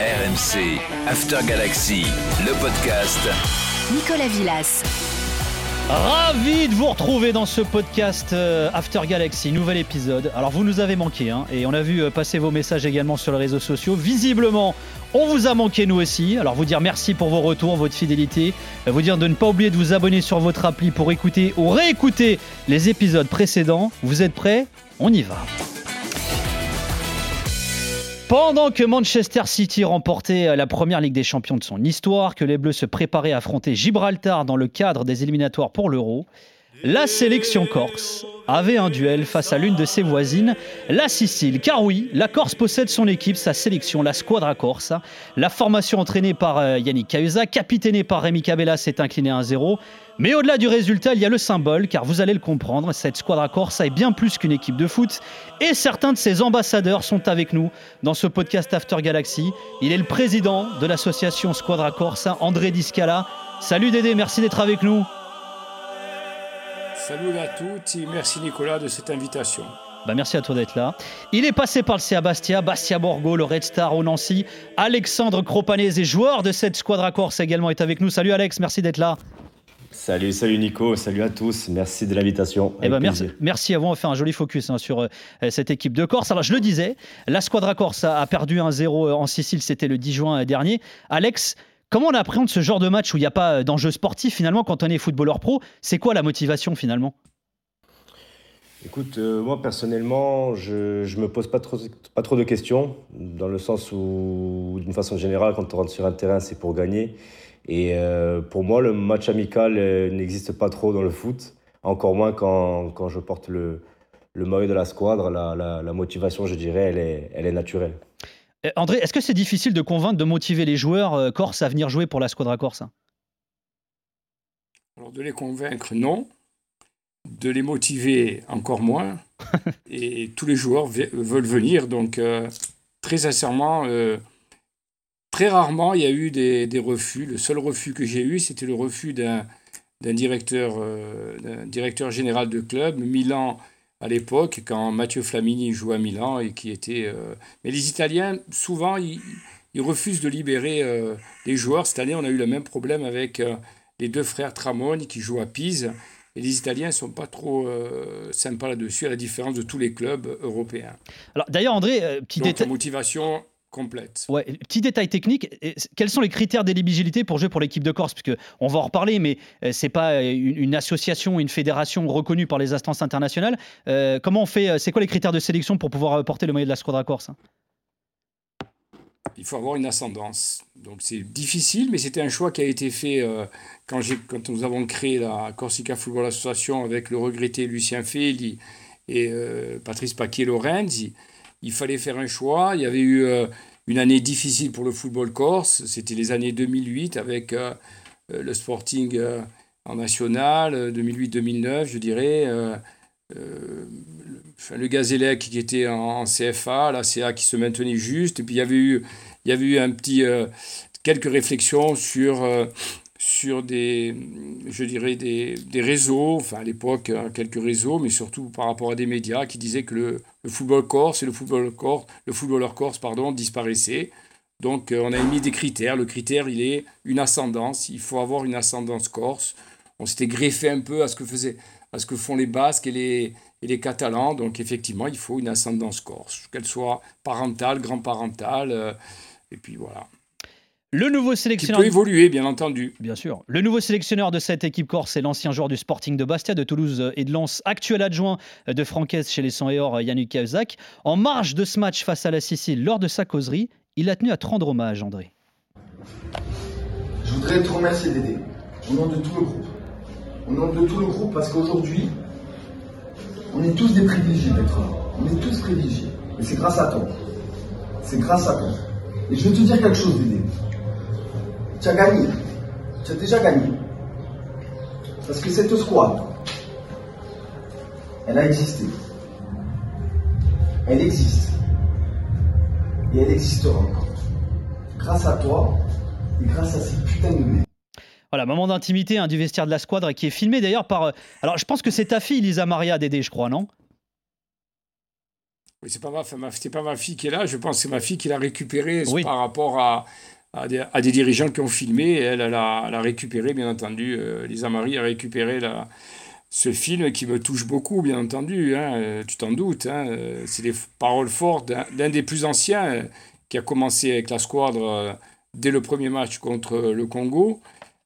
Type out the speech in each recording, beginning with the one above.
RMC, After Galaxy, le podcast. Nicolas Villas. Ravi de vous retrouver dans ce podcast euh, After Galaxy, nouvel épisode. Alors vous nous avez manqué, hein, et on a vu euh, passer vos messages également sur les réseaux sociaux. Visiblement, on vous a manqué nous aussi. Alors vous dire merci pour vos retours, votre fidélité, euh, vous dire de ne pas oublier de vous abonner sur votre appli pour écouter ou réécouter les épisodes précédents. Vous êtes prêts? On y va. Pendant que Manchester City remportait la première Ligue des Champions de son histoire, que les Bleus se préparaient à affronter Gibraltar dans le cadre des éliminatoires pour l'Euro, la sélection corse avait un duel face à l'une de ses voisines, la Sicile. Car oui, la Corse possède son équipe, sa sélection, la Squadra Corsa. La formation entraînée par euh, Yannick Cahuza, capitainée par Rémi Cabella, s'est inclinée 1-0. Mais au-delà du résultat, il y a le symbole, car vous allez le comprendre, cette Squadra Corsa est bien plus qu'une équipe de foot. Et certains de ses ambassadeurs sont avec nous dans ce podcast After Galaxy. Il est le président de l'association Squadra Corsa, André Discala. Salut Dédé, merci d'être avec nous. Salut à tous et merci Nicolas de cette invitation. Bah merci à toi d'être là. Il est passé par le CA Bastia, Bastia Borgo, le Red Star au Nancy. Alexandre Cropanese, joueur de cette squadra Corse, également est avec nous. Salut Alex, merci d'être là. Salut, salut Nico, salut à tous, merci de l'invitation. Eh ben merci, merci à vous, on fait un joli focus hein, sur euh, cette équipe de Corse. Alors je le disais, la Squadra Corse a, a perdu 1-0 en Sicile, c'était le 10 juin dernier. Alex, Comment on appréhende ce genre de match où il n'y a pas d'enjeu sportif finalement quand on est footballeur pro? C'est quoi la motivation finalement? Écoute, euh, moi personnellement, je ne me pose pas trop, pas trop de questions, dans le sens où, d'une façon générale, quand on rentre sur un terrain, c'est pour gagner. Et euh, pour moi, le match amical euh, n'existe pas trop dans le foot, encore moins quand, quand je porte le, le maillot de la squadre. La, la, la motivation, je dirais, elle est, elle est naturelle. Euh, André, est-ce que c'est difficile de convaincre, de motiver les joueurs euh, corse à venir jouer pour la Squadra Corse? Alors de les convaincre, non. De les motiver, encore moins. Et tous les joueurs veulent venir. Donc, euh, très sincèrement, euh, très rarement, il y a eu des, des refus. Le seul refus que j'ai eu, c'était le refus d'un directeur, euh, directeur général de club. Milan à l'époque, quand Mathieu Flamini jouait à Milan et qui était. Euh... Mais les Italiens, souvent, ils, ils refusent de libérer euh, les joueurs. Cette année, on a eu le même problème avec euh, les deux frères Tramoni qui jouent à Pise. Et les Italiens ne sont pas trop euh, sympas là-dessus, à la différence de tous les clubs européens. Alors d'ailleurs, André, petit détail. motivation complète. Ouais, petit détail technique, quels sont les critères d'éligibilité pour jouer pour l'équipe de Corse? Parce on va en reparler, mais euh, c'est pas une, une, association, une fédération reconnue par les instances internationales. Euh, comment on fait C'est quoi les critères de sélection pour pouvoir porter le maillot de la Squadra Corse? Il faut avoir une ascendance. Donc c'est difficile, mais c'était un choix qui a été fait euh, quand, quand, nous avons créé la Corsica Football Association avec le regretté Lucien Feli et euh, Patrice Paquier-Lorenzi. Il fallait faire un choix. Il y avait eu euh, une année difficile pour le football corse. C'était les années 2008 avec euh, le Sporting euh, en national, 2008-2009, je dirais. Le Gazélec qui était en, en, CFA, la CA qui se maintenait juste. Et puis il y avait eu, il y avait eu un petit, quelques réflexions sur sur des, je dirais, des, des réseaux, enfin à l'époque quelques réseaux, mais surtout par rapport à des médias qui disaient que le, football corse et le football corse, le footballeur corse pardon, disparaissaient. Donc on a mis des critères. Le critère, il est une ascendance. Il faut avoir une ascendance corse. On s'était greffé un peu à ce que à ce que font les Basques et les, et les Catalans. Donc effectivement, il faut une ascendance corse, qu'elle soit parentale, grand-parentale, euh, et puis voilà. Le nouveau sélectionneur. Qui peut évoluer, bien entendu. Bien sûr. Le nouveau sélectionneur de cette équipe corse, c'est l'ancien joueur du Sporting de Bastia, de Toulouse et de Lens, actuel adjoint de Francaise chez les 100 et or, Yannick Kazak. En marge de ce match face à la Sicile, lors de sa causerie, il a tenu à te rendre hommage, André. Je voudrais te remercier d'aider, au nom de tout le groupe. Au nom de tout le groupe, parce qu'aujourd'hui, on est tous des privilégiés d'être là. On est tous privilégiés. Et c'est grâce à toi. C'est grâce à toi. Et je vais te dire quelque chose, Dédé tu as gagné. Tu as déjà gagné. Parce que cette squad, elle a existé. Elle existe. Et elle existera encore. Grâce à toi et grâce à ces putains de mecs. Voilà, moment d'intimité hein, du vestiaire de la squadre qui est filmé d'ailleurs par. Alors, je pense que c'est ta fille, Lisa Maria Dédé, je crois, non? C'est pas ma, c'est pas ma fille qui est là. Je pense que c'est ma fille qui l'a récupéré par rapport à, à des, dirigeants qui ont filmé. Elle, elle a, récupéré, bien entendu. Euh, Lisa Marie a récupéré la, ce film qui me touche beaucoup, bien entendu. Hein, euh, tu t'en doutes. Hein, euh, c'est des paroles fortes d'un des plus anciens qui a commencé avec la squadre dès le premier match contre le Congo.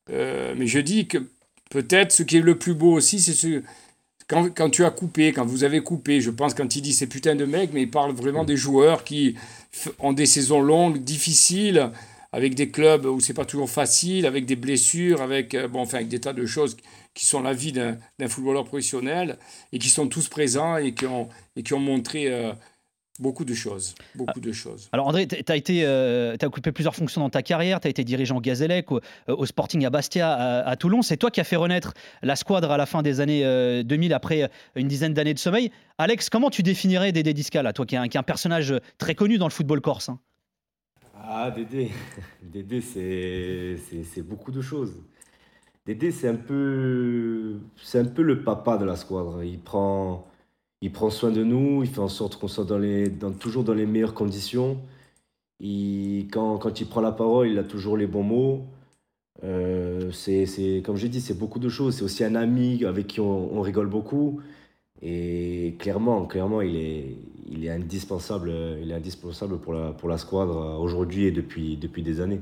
mais je dis que peut-être ce qui est le plus beau aussi, c'est ce quand, quand, tu as coupé, quand vous avez coupé, je pense quand il dit ces putains de mecs, mais il parle vraiment des joueurs qui ont des saisons longues, difficiles, avec des clubs où c'est pas toujours facile, avec des blessures, avec, euh, bon, enfin, avec des tas de choses qui sont la vie d'un footballeur professionnel et qui sont tous présents et qui ont, et qui ont montré euh, Beaucoup de choses, beaucoup de choses. Alors André, tu as, euh, occupé plusieurs fonctions dans ta carrière, tu as été dirigeant au Gazélec, au, Sporting à Bastia, à, Toulon. C'est toi qui as fait renaître la squadre à la fin des années 2000 après une dizaine d'années de sommeil. Alex, comment tu définirais Dédé Discal, toi qui es, un, un personnage très connu dans le football corse hein? Ah, Dédé, Dédé c'est beaucoup de choses. Dédé, c'est un, peu, le papa de la squadre. Il prend, soin de nous, il fait en sorte qu'on soit dans toujours dans les meilleures conditions. Il, quand, il prend la parole, il a toujours les bons mots. Euh, c'est, comme j'ai dit, c'est beaucoup de choses. C'est aussi un ami avec qui on rigole beaucoup. Et clairement, clairement, il est, il est indispensable, il est indispensable pour la, pour la squadre aujourd'hui et depuis, depuis des années.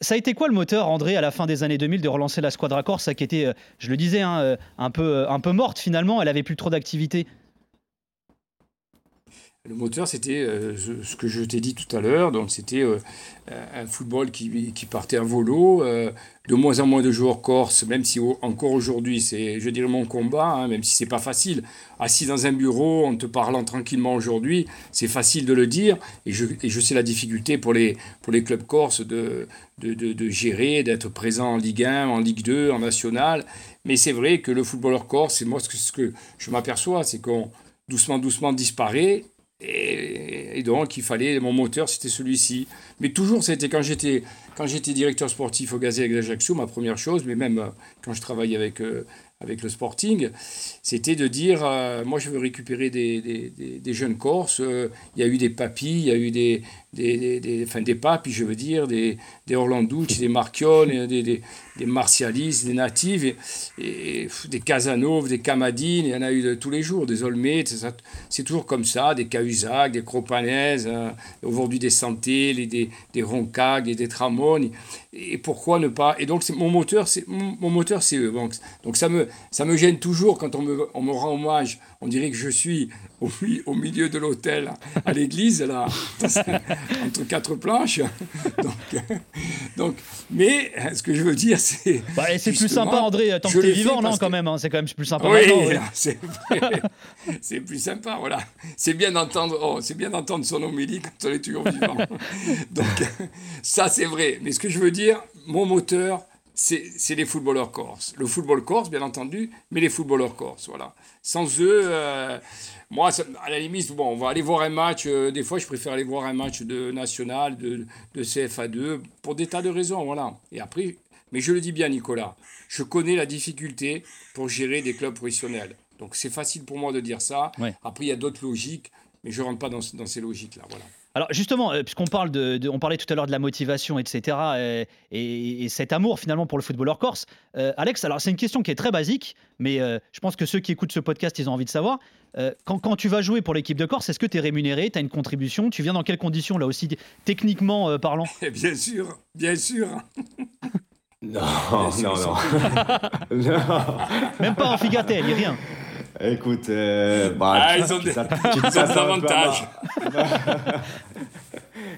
Ça a été quoi le moteur, André, à la fin des années 2000, de relancer la squadre Corse, qui était, euh, je le disais, hein, euh, un, peu, un peu morte finalement, elle avait plus trop d'activité le moteur, c'était euh, ce que je t'ai dit tout à l'heure. Donc, c'était euh, un football qui, qui, partait à volo. Euh, de moins en moins de joueurs corses, même si encore aujourd'hui, c'est, je dirais, mon combat, hein, même si c'est pas facile. Assis dans un bureau, en te parlant tranquillement aujourd'hui, c'est facile de le dire. Et je, et je sais la difficulté pour les, pour les clubs corses de, de, de, de gérer, d'être présent en Ligue 1, en Ligue 2, en National. Mais c'est vrai que le footballeur corse, c'est moi ce que, ce que je m'aperçois, c'est qu'on doucement, doucement disparaît et, donc, il fallait, mon moteur, c'était celui-ci. Mais toujours, c'était quand j'étais, quand j'étais directeur sportif au Gazette d'Ajaccio, ma première chose, mais même euh, quand je travaillais avec, euh, avec le Sporting, c'était de dire, euh, moi je veux récupérer des, des, des, jeunes Corses, il y a eu des papis, il y a eu des, des, des, enfin, des papis, je veux dire, des, des des Marchione, des, des, des Martialis, des Natives, et, des Casanova, des Camadines, il y en a eu tous les jours, des Olmets, c'est toujours comme ça, des Cahuzac, des Cropanaises, hein, aujourd'hui des Santé, des, des Roncag, des Tramoni. Et pourquoi ne pas Et donc, mon moteur, c'est mon, eux. Donc, donc, ça, me, ça me gêne toujours quand on me, on me rend hommage. On dirait que je suis au, au milieu de l'hôtel, à l'église, là, entre quatre planches. Donc, donc, mais ce que je veux dire, c'est. Bah, c'est plus sympa, André, tant que tu es vivant, non, quand même. Hein, c'est quand même plus sympa. Oui, c'est c'est plus sympa, voilà. C'est bien d'entendre oh, c'est bien d'entendre son homélie quand on est toujours vivant. donc, ça, c'est vrai. Mais ce que je veux dire, mon moteur, c'est les footballeurs corses. Le football corse, bien entendu, mais les footballeurs corses, voilà. Sans eux, euh, moi, à la limite, bon, on va aller voir un match. Euh, des fois, je préfère aller voir un match de national, de, de CFA2, pour des tas de raisons, voilà. Et après, mais je le dis bien, Nicolas, je connais la difficulté pour gérer des clubs professionnels. Donc, c'est facile pour moi de dire ça. Après, il y a d'autres logiques, mais je ne rentre pas dans, dans ces logiques-là, voilà. Alors justement, euh, puisqu'on parle de, on parlait tout à l'heure de la motivation, etc., euh, et, cet amour finalement pour le footballeur corse, euh, Alex, alors c'est une question qui est très basique, mais je pense que ceux qui écoutent ce podcast, ils ont envie de savoir. Quand, quand, tu vas jouer pour l'équipe de Corse, est-ce que tu es rémunéré, tu as une contribution, tu viens dans quelles conditions là aussi, techniquement parlant? Bien sûr, bien sûr. non, non, non, non. Même pas en figatelle, rien. Écoute, euh, bah, ah, ils ont des, avantages.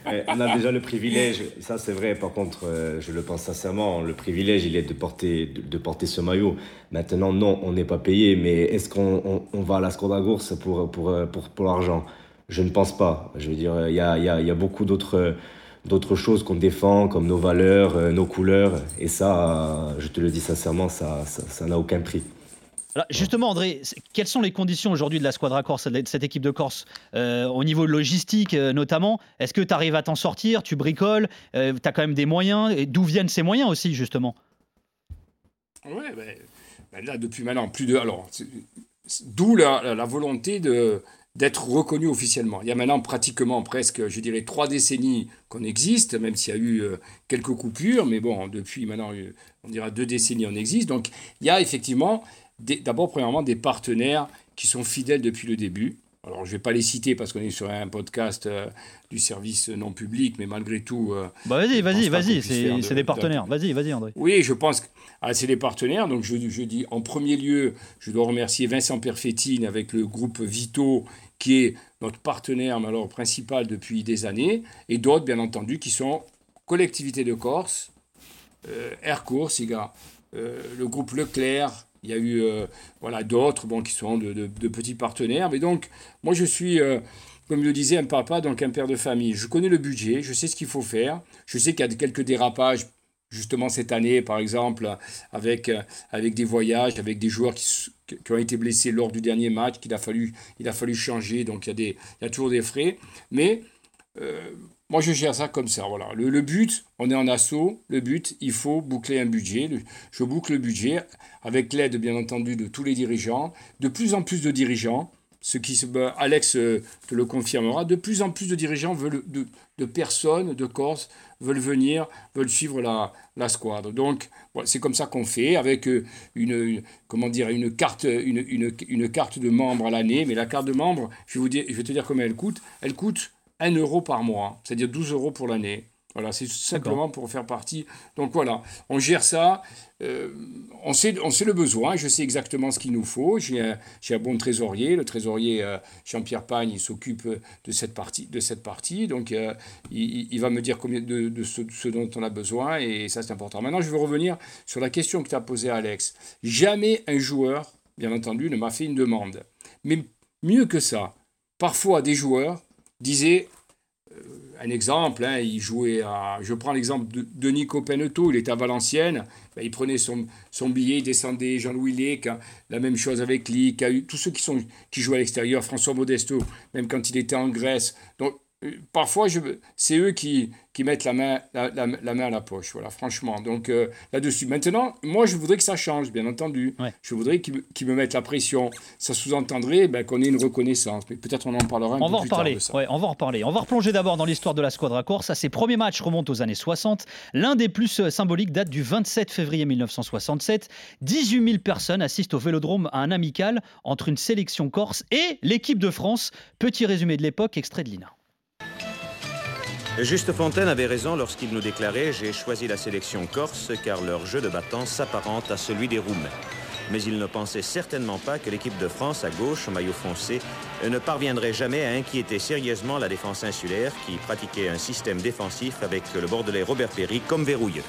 On a déjà le privilège, ça c'est vrai, par contre, euh, je le pense sincèrement, le privilège il est de porter, de, porter ce maillot. Maintenant, non, on n'est pas payé, mais est-ce qu'on on, va à la Skoda Gourse pour, pour, pour, pour l'argent? Je ne pense pas. Je veux dire, il y a, y, a, y a beaucoup d'autres d'autres choses qu'on défend, comme nos valeurs, euh, nos couleurs. Et ça, je te le dis sincèrement, ça n'a ça, n'a aucun prix justement, André, quelles sont les conditions aujourd'hui de la Squadra Corse, de cette équipe de Corse, euh, au niveau logistique euh, notamment? Est-ce que tu arrives à t'en sortir Tu bricoles euh, Tu as quand même des moyens? Et d'où viennent ces moyens aussi, justement? Oui, ben, ben là, depuis maintenant plus de. Alors, d'où la, volonté de, d'être reconnu officiellement. Il y a maintenant pratiquement presque, je dirais, trois décennies qu'on existe, même s'il y a eu euh, quelques coupures, mais bon, depuis maintenant, on dira deux décennies, on existe. Donc il y a effectivement, d'abord, premièrement, des partenaires qui sont fidèles depuis le début. Alors, je ne vais pas les citer parce qu'on est sur un podcast euh, du service non public, mais malgré tout. bah vas-y, vas-y, vas-y, c'est des partenaires. Vas-y, vas-y, André. Oui, je pense que ah, c'est des partenaires. Donc, je, je, dis en premier lieu, je dois remercier Vincent Perfettine avec le groupe Vito qui est notre partenaire alors, principal depuis des années, et d'autres, bien entendu, qui sont collectivités de Corse, euh, Air euh, le groupe Leclerc, il y a eu euh, voilà, d'autres qui sont de, petits partenaires. Mais donc, moi, je suis, euh, comme je le disais, un papa, donc un père de famille. Je connais le budget, je sais ce qu'il faut faire. Je sais qu'il y a quelques dérapages justement cette année, par exemple, avec, euh, avec des voyages, avec des joueurs qui, qui, ont été blessés lors du dernier match, qu'il a fallu, il a fallu changer, donc il y a, des, il y a toujours des frais. Mais moi, je gère ça comme ça. Voilà. Le, but, on est en assaut, le but, il faut boucler un budget. je boucle le budget avec l'aide, bien entendu, de tous les dirigeants, de plus en plus de dirigeants ce qui bah, Alex euh, te le confirmera, de plus en plus de dirigeants veulent, de, personnes de Corse veulent venir, veulent suivre la, la squadre. Donc, c'est comme ça qu'on fait, avec euh, une, comment dire, une, carte, une, une carte de membre à l'année. Mais la carte de membre, je vais, vous dire, je vais te dire combien elle coûte. Elle coûte 1 euro par mois, c'est-à-dire 12 euros pour l'année. Voilà, c'est simplement pour faire partie. Donc voilà, on gère ça. Euh, on, sait, on sait le besoin, je sais exactement ce qu'il nous faut. J'ai un, un, bon trésorier. Le trésorier euh, Jean-Pierre Pagne, il s'occupe de cette partie. De cette partie donc euh, il, il, va me dire combien de, de ce, ce, dont on a besoin et ça c'est important. Maintenant, je veux revenir sur la question que tu as posée Alex. Jamais un joueur, bien entendu, ne m'a fait une demande. Mais mieux que ça, parfois des joueurs disaient un exemple, hein, il jouait à. Je prends l'exemple de, de, Nico Peneto, il était à Valenciennes, ben, il prenait son, son, billet, il descendait, Jean-Louis Lec, hein, la même chose avec Lick, tous ceux qui, sont, qui jouent à l'extérieur, François Modesto, même quand il était en Grèce. Donc parfois, c'est eux qui, qui mettent la main, la, la, main à la poche, voilà, franchement. Donc euh, là-dessus. Maintenant, moi, je voudrais que ça change, bien entendu. Je voudrais qu'ils me mettent la pression. Ça sous-entendrait ben, qu'on ait une reconnaissance. Mais peut-être on en parlera un on peu va plus reparler. tard de ça. Ouais, on va en reparler. On va replonger d'abord dans l'histoire de la Squadra Corse. À ses premiers matchs remontent aux années 60. L'un des plus euh, symboliques date du 27 février 1967. 18 000 personnes assistent au Vélodrome à un amical entre une sélection corse et l'équipe de France. Petit résumé de l'époque, extrait de l'INA. Juste Fontaine avait raison lorsqu'il nous déclarait J'ai choisi la sélection corse car leur jeu de battant s'apparente à celui des Roumains. Mais il ne pensait certainement pas que l'équipe de France à gauche, au maillot foncé, ne parviendrait jamais à inquiéter sérieusement la défense insulaire qui pratiquait un système défensif avec le bordelais Robert Perry comme verrouilleux.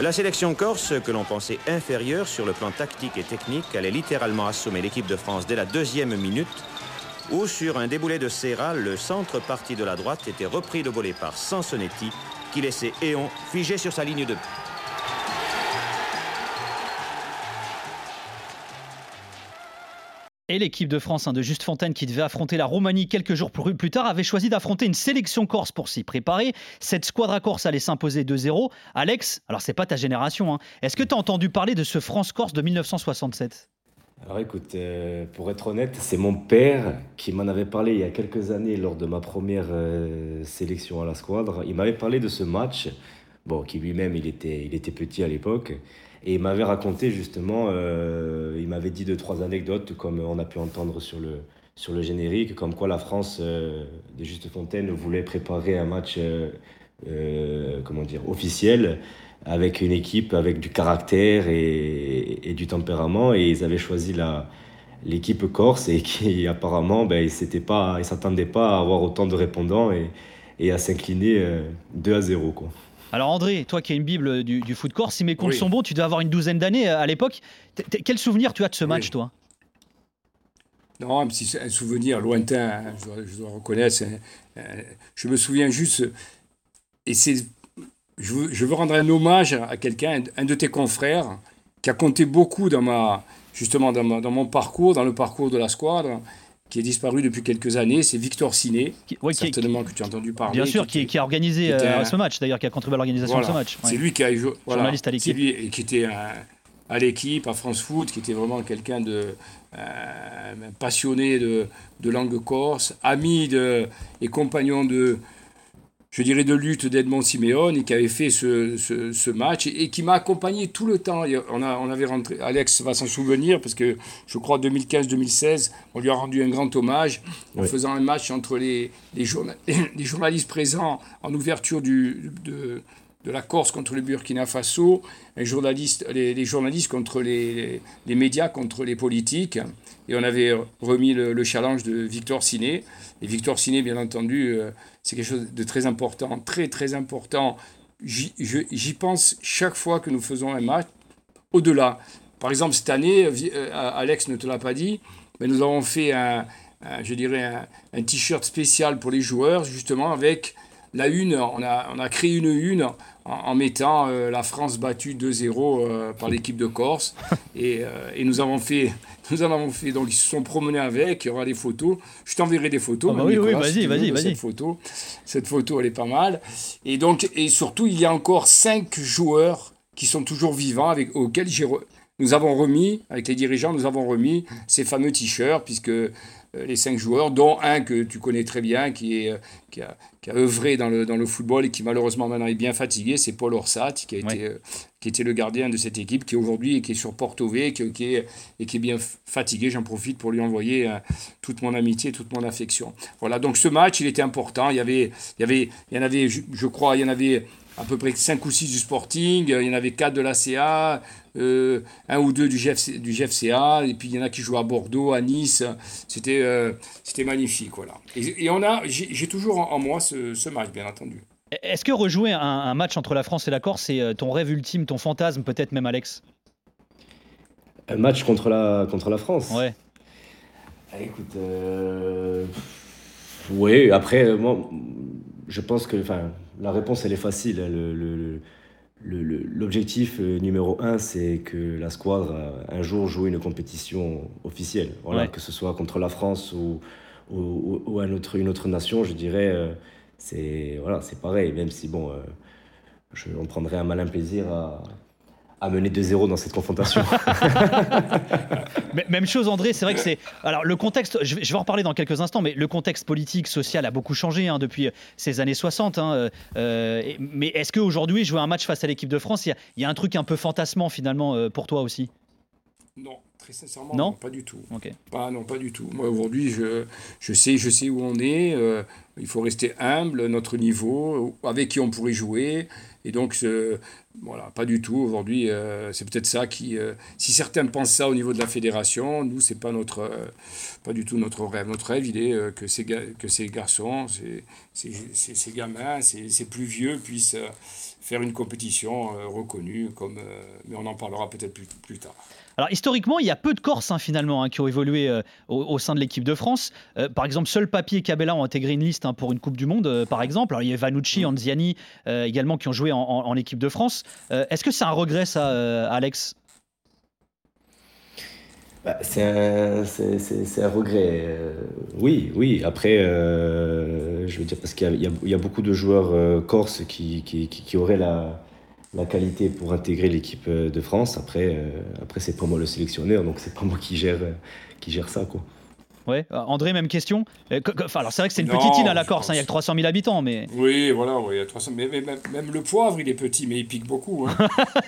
La sélection corse, que l'on pensait inférieure sur le plan tactique et technique, allait littéralement assommer l'équipe de France dès la deuxième minute où sur un déboulé de Serra, le centre parti de la droite était repris de volée par Sansonetti, qui laissait Éon figé sur sa ligne de but. Et l'équipe de France hein, de Juste Fontaine, qui devait affronter la Roumanie quelques jours plus tard, avait choisi d'affronter une sélection corse pour s'y préparer. Cette squadra corse allait s'imposer 2-0. Alex, alors c'est pas ta génération, hein. est-ce que tu as entendu parler de ce France-Corse de 1967 alors écoute, euh, pour être honnête, c'est mon père qui m'en avait parlé il y a quelques années lors de ma première euh, sélection à la squadre. Il m'avait parlé de ce match, bon, qui lui-même il était, il était petit à l'époque, et il m'avait raconté justement, euh, il m'avait dit deux trois anecdotes comme on a pu entendre sur le sur le générique, comme quoi la France de Juste Fontaine voulait préparer un match, comment dire, officiel avec une équipe avec du caractère et, et du tempérament. Et ils avaient choisi la, l'équipe corse et qui apparemment, ben, ils ne s'attendaient pas à avoir autant de répondants et, et à s'incliner 2 euh, à 0. Quoi. Alors André, toi qui es une bible du, du foot corse, si mes comptes sont bons, tu dois avoir une douzaine d'années euh, à l'époque. Quel souvenir tu as de ce match, toi? Non, un, petit, un souvenir lointain, hein, je, dois, je dois reconnaître. Je me souviens juste, et c'est je veux, je veux, rendre un hommage à quelqu'un, un de tes confrères, qui a compté beaucoup dans ma, justement dans, ma, dans, mon parcours, dans le parcours de la squadre, qui est disparu depuis quelques années. C'est Victor Ciné, qui, ouais, certainement qui, que tu as entendu parler. Bien sûr, qui, qui a organisé euh, un, ce match, d'ailleurs, qui a contribué à l'organisation voilà. de ce match. Ouais. C'est lui qui a voilà, journaliste à l'équipe. Lui qui était un, à l'équipe, à France Foot, qui était vraiment quelqu'un de euh, passionné de, de, langue corse, ami de, et compagnon de, je dirais, de lutte d'Edmond Siméon, et qui avait fait ce, ce, match, et, qui m'a accompagné tout le temps. On, a, on avait rentré, Alex va s'en souvenir, parce que je crois 2015-2016, on lui a rendu un grand hommage en faisant un match entre les, les, les, journalistes présents en ouverture du, de, de la Corse contre le Burkina Faso, les journalistes, les, journalistes contre les, les, médias, contre les politiques. Et on avait remis le, challenge de Victor Ciné. Et Victor Ciné, bien entendu, euh, c'est quelque chose de très important, très très important. J'y pense chaque fois que nous faisons un match. Au-delà, par exemple, cette année, euh, Alex ne te l'a pas dit, mais nous avons fait un, je dirais, un, t-shirt spécial pour les joueurs, justement, avec la une, on a, on a créé une une en, mettant euh, la France battue 2-0 euh, par l'équipe de Corse. Et, euh, et, nous avons fait, nous en avons fait, donc ils se sont promenés avec, il y aura des photos. Je t'enverrai des photos. Ah bah oui, oui, vas-y, vas-y, vas-y. Cette photo, cette photo, elle est pas mal. Et donc, et surtout, il y a encore cinq joueurs qui sont toujours vivants, avec, auxquels nous avons remis, avec les dirigeants, nous avons remis ces fameux t-shirts, puisque euh, les cinq joueurs, dont un que tu connais très bien, qui, est, euh, qui, a, qui a œuvré dans le, dans le football et qui malheureusement maintenant est bien fatigué, c'est Paul Orsat, qui, a été, euh, qui était le gardien de cette équipe, qui aujourd'hui qui est sur Porto V qui, est, et qui est bien fatigué. J'en profite pour lui envoyer toute mon amitié, toute mon affection. Voilà, donc ce match, il était important. Il y avait, il y avait, il y en avait, je crois, il y en avait à peu près 5 ou 6 du Sporting, il y en avait 4 de la CA, euh, un ou deux du, du GFCA, et puis il y en a qui jouent à Bordeaux, à Nice. C'était euh, magnifique. Voilà. Et, on a, j'ai toujours en, moi ce, match, bien entendu. Est-ce que rejouer un, match entre la France et la Corse, c'est euh, ton rêve ultime, ton fantasme, peut-être même, Alex? Un match contre la, contre la France? Ouais. Ah, écoute, oui, après, moi, je pense que la réponse, elle est facile. Le, L'objectif euh, numéro un, c'est que la squadre, euh, un jour, joue une compétition officielle. Voilà, Que ce soit contre la France ou, ou, un autre, une autre nation, je dirais, euh, c'est voilà, pareil. Même si, bon, je, on prendrait un malin plaisir à, à mener 2-0 dans cette confrontation. Même chose, André, c'est vrai que c'est. Alors, le contexte, je vais, en reparler dans quelques instants, mais le contexte politique, social a beaucoup changé hein, depuis ces années 60. Hein, euh, euh, mais est-ce qu'aujourd'hui, jouer un match face à l'équipe de France, il y, a un truc un peu fantasmant finalement euh, pour toi aussi? Non. Très sincèrement, non, pas du tout. Pas, non, pas du tout. Moi, aujourd'hui, je, je, sais, je sais où on est. il faut rester humble, notre niveau, avec qui on pourrait jouer. Et donc, voilà, pas du tout. Aujourd'hui, euh, c'est peut-être ça qui. Euh, si certains pensent ça au niveau de la fédération, nous, c'est pas notre, euh, pas du tout notre rêve. Notre rêve, il est que ces, que ces garçons, ces, ces, ces gamins, ces, plus vieux puissent faire une compétition reconnue, comme, mais on en parlera peut-être plus, plus tard. Alors historiquement, il y a peu de Corses hein, finalement hein, qui ont évolué euh, au, sein de l'équipe de France. Euh, par exemple, seul Papi et Cabella ont intégré une liste hein, pour une Coupe du Monde, euh, par exemple. Alors, il y a Vanucci, mm. Anziani également qui ont joué en, équipe de France. Est-ce que c'est un regret ça, Alex? Bah, c'est un, un, regret. oui, oui. Après, je veux dire, parce qu'il y, y, a beaucoup de joueurs corses qui, qui, qui auraient la, la qualité pour intégrer l'équipe euh, de France. Après, euh, après c'est pas moi le sélectionneur, donc c'est pas moi qui gère, euh, qui gère ça. Quoi. Ouais, André, même question. Enfin, alors c'est vrai que c'est une petite île à la Corse, hein, il y a que 300 000 habitants, mais. Oui, voilà, oui, il y a 300 mais, même, le poivre, il est petit, mais il pique beaucoup. Hein.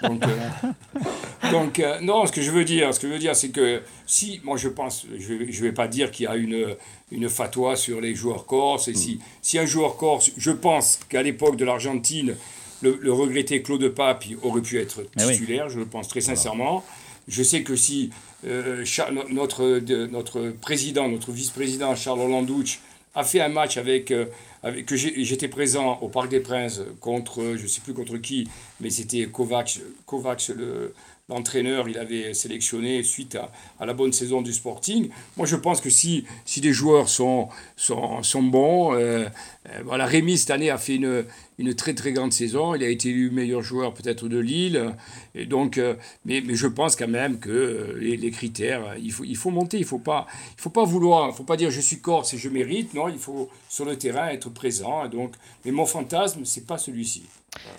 donc, non, ce que je veux dire, ce que je veux dire, c'est que si, moi, je pense, je, je vais pas dire qu'il y a une une fatwa sur les joueurs corses. Et si, si un joueur corse, je pense qu'à l'époque de l'Argentine, le, regretté Claude Pape aurait pu être titulaire, je le pense très sincèrement. Je sais que si euh, notre, notre président, notre vice-président Charles Hollandouch a fait un match avec, euh, avec que j'étais présent au Parc des Princes contre, je ne sais plus contre qui, mais c'était Kovacs, Kovacs le, l'entraîneur il avait sélectionné suite à, à, la bonne saison du Sporting. Moi, je pense que si, si des joueurs sont, sont, sont bons, euh, euh, voilà, Rémi, cette année, a fait une, une très très grande saison. Il a été élu meilleur joueur peut-être de Lille. Et donc, euh, mais, mais, je pense quand même que les, les, critères, il faut, il faut monter. Il faut, pas, il faut pas vouloir, il faut pas dire je suis corse et je mérite. Non, il faut sur le terrain être présent. donc, mais mon fantasme, c'est pas celui-ci.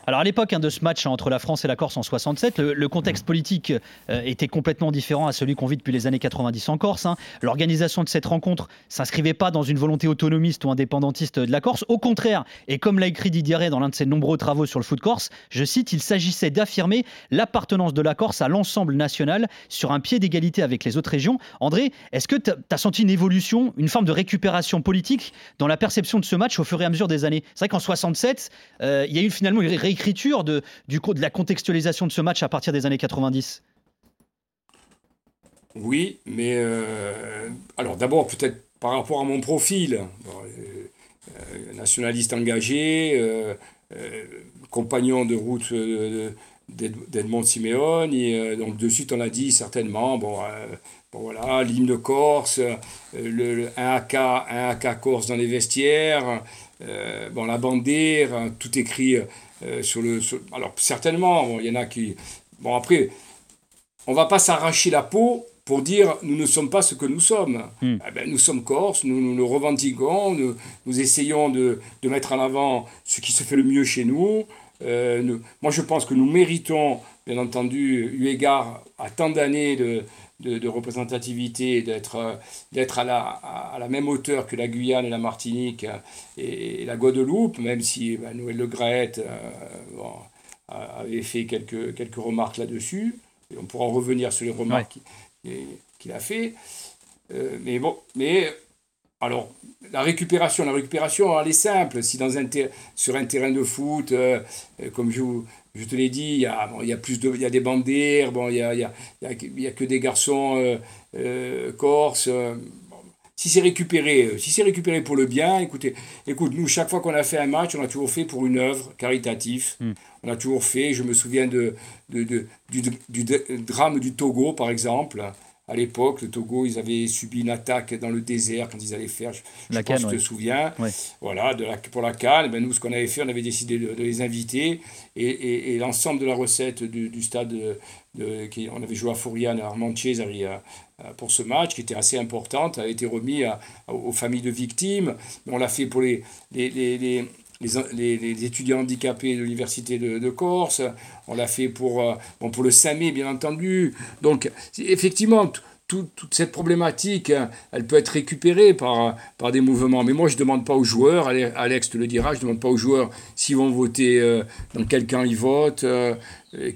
Alors à l'époque hein, de ce match entre la France et la Corse en 67, le, contexte politique euh, était complètement différent à celui qu'on vit depuis les années 90 en Corse. Hein. L'organisation de cette rencontre s'inscrivait pas dans une volonté autonomiste ou indépendantiste de la Corse. Au contraire, et comme l'a écrit Didier dans l'un de ses nombreux travaux sur le foot corse, je cite, il s'agissait d'affirmer l'appartenance de la Corse à l'ensemble national sur un pied d'égalité avec les autres régions. André, est-ce que tu as senti une évolution, une forme de récupération politique dans la perception de ce match au fur et à mesure des années? C'est vrai qu'en 67, euh, il y a eu finalement une réécriture de, du, de la contextualisation de ce match à partir des années 90 Oui, mais euh, alors d'abord peut-être par rapport à mon profil, euh, euh, nationaliste engagé, compagnon de route d'Edmond Simeone, donc de suite on a dit certainement, bon, bon voilà, l'hymne corse, le, un, AK, un AK corse dans les vestiaires, bon, la bandière, tout écrit euh, sur le, alors certainement, il y en a qui... Bon après, on va pas s'arracher la peau pour dire nous ne sommes pas ce que nous sommes. Hmm. Eh ben, nous sommes Corses, nous, nous revendiquons, nous, nous essayons de, de, mettre en avant ce qui se fait le mieux chez nous. Euh, moi je pense que nous méritons, bien entendu, eu égard à tant d'années de, de, représentativité, d'être, d'être à, la, à la même hauteur que la Guyane et la Martinique et, la Guadeloupe, même si ben, Noël Le Graët euh, avait fait quelques, quelques remarques là-dessus. Et on pourra revenir sur les remarques qu'il, a fait. Euh, mais bon, mais alors, la récupération, la récupération, elle est simple. Si dans un sur un terrain de foot, euh, comme je vous, je te l'ai dit, il y a, bon, il y a plus de, il y a des bandières, bon, il y a, il y a, il y a que des garçons euh, euh, corses. Euh, si c'est récupéré, si c'est récupéré pour le bien, écoutez, écoute, nous chaque fois qu'on a fait un match, on a toujours fait pour une œuvre caritative. Hmm. On a toujours fait. Je me souviens de, de, de du, du, drame du Togo, par exemple à l'époque, le Togo, ils avaient subi une attaque dans le désert quand ils allaient faire, je, la pense que tu te souviens, voilà, de la, pour la canne. Ben nous, ce qu'on avait fait, on avait décidé de, les inviter et, et, l'ensemble de la recette du, stade, de, qui, on avait joué à Fourian, à Armentières pour ce match, qui était assez importante, a été remis aux familles de victimes. On l'a fait pour les, les, les les, les, étudiants handicapés de l'Université de, Corse, on l'a fait pour, euh, bon, pour le SAMé, bien entendu. Donc, effectivement, toute cette problématique, hein, elle peut être récupérée par, par des mouvements. Mais moi, je ne demande pas aux joueurs, Alex te le dira, je ne demande pas aux joueurs s'ils vont voter euh, dans quel camp ils votent, euh,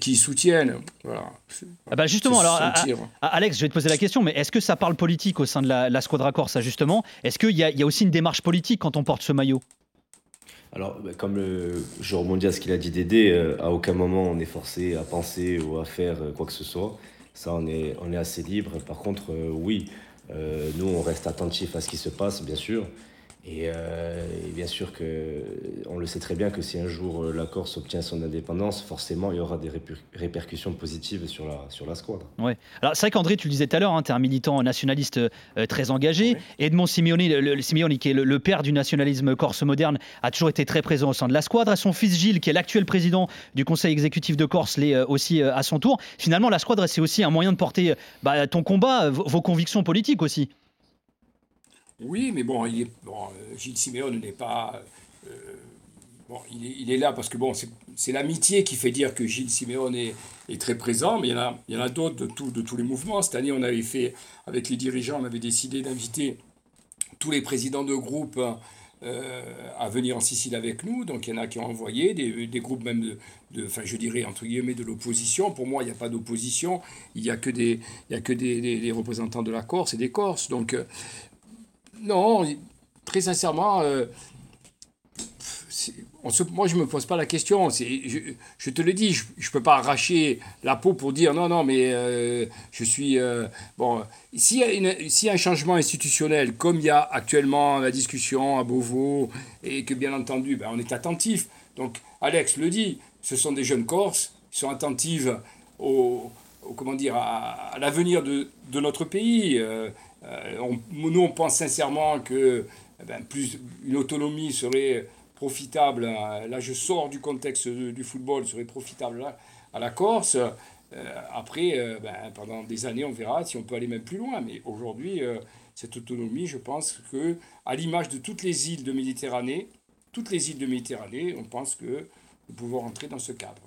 qui soutiennent. Voilà. Ah bah justement, alors, Alex, je vais te poser la question, mais est-ce que ça parle politique au sein de la, la Squadra Corse, justement? Est-ce qu'il y, y, a aussi une démarche politique quand on porte ce maillot? Alors, bah, comme je rebondis à ce qu'il a dit Dédé, euh, à aucun moment on est forcé à penser ou à faire euh, quoi que ce soit. Ça, on est, on est assez libre. Par contre, euh, oui, nous, on reste attentif à ce qui se passe, bien sûr. Euh, et, bien sûr que on le sait très bien que si un jour euh, la Corse obtient son indépendance, forcément il y aura des répercussions positives sur la, sur la squadre. Ouais. Alors c'est vrai qu'André, tu le disais tout à l'heure, hein, tu es un militant nationaliste euh, très engagé. Edmond Simeoni, le, Simeoni, qui est le, père du nationalisme corse moderne, a toujours été très présent au sein de la squadre. Son fils Gilles, qui est l'actuel président du conseil exécutif de Corse, l'est aussi à son tour. Finalement, la squadre, c'est aussi un moyen de porter bah, ton combat, vos convictions politiques aussi. Oui, mais bon, il est, euh, Gilles Siméone n'est pas. Euh, il est, là parce que bon, c'est l'amitié qui fait dire que Gilles Siméone est, très présent, mais il y en a, d'autres de, tous les mouvements. Cette année, on avait fait, avec les dirigeants, on avait décidé d'inviter tous les présidents de groupe euh, à venir en Sicile avec nous. Donc il y en a qui ont envoyé, des, groupes même de, de, enfin je dirais entre guillemets de l'opposition. Pour moi, il n'y a pas d'opposition, il n'y a que, des, il y a que des, des, représentants de la Corse et des Corses. Donc non, très sincèrement, euh, moi je me pose pas la question. Je, je, te le dis, je ne peux pas arracher la peau pour dire non, non, mais euh, je suis. Euh, bon, s'il y, a un changement institutionnel, comme il y a actuellement la discussion à Beauvau, et que bien entendu, ben, on est attentif. Donc, Alex le dit, ce sont des jeunes Corses, ils sont attentifs au, comment dire, à, l'avenir de, de, notre pays. On, nous, on pense sincèrement que eh ben, plus une autonomie serait profitable. Là, je sors du contexte du football, serait profitable à la Corse. Euh, après, euh, ben, pendant des années, on verra si on peut aller même plus loin. Mais aujourd'hui, cette autonomie, je pense que, à l'image de toutes les îles de Méditerranée, toutes les îles de Méditerranée, on pense que de pouvoir entrer dans ce cadre.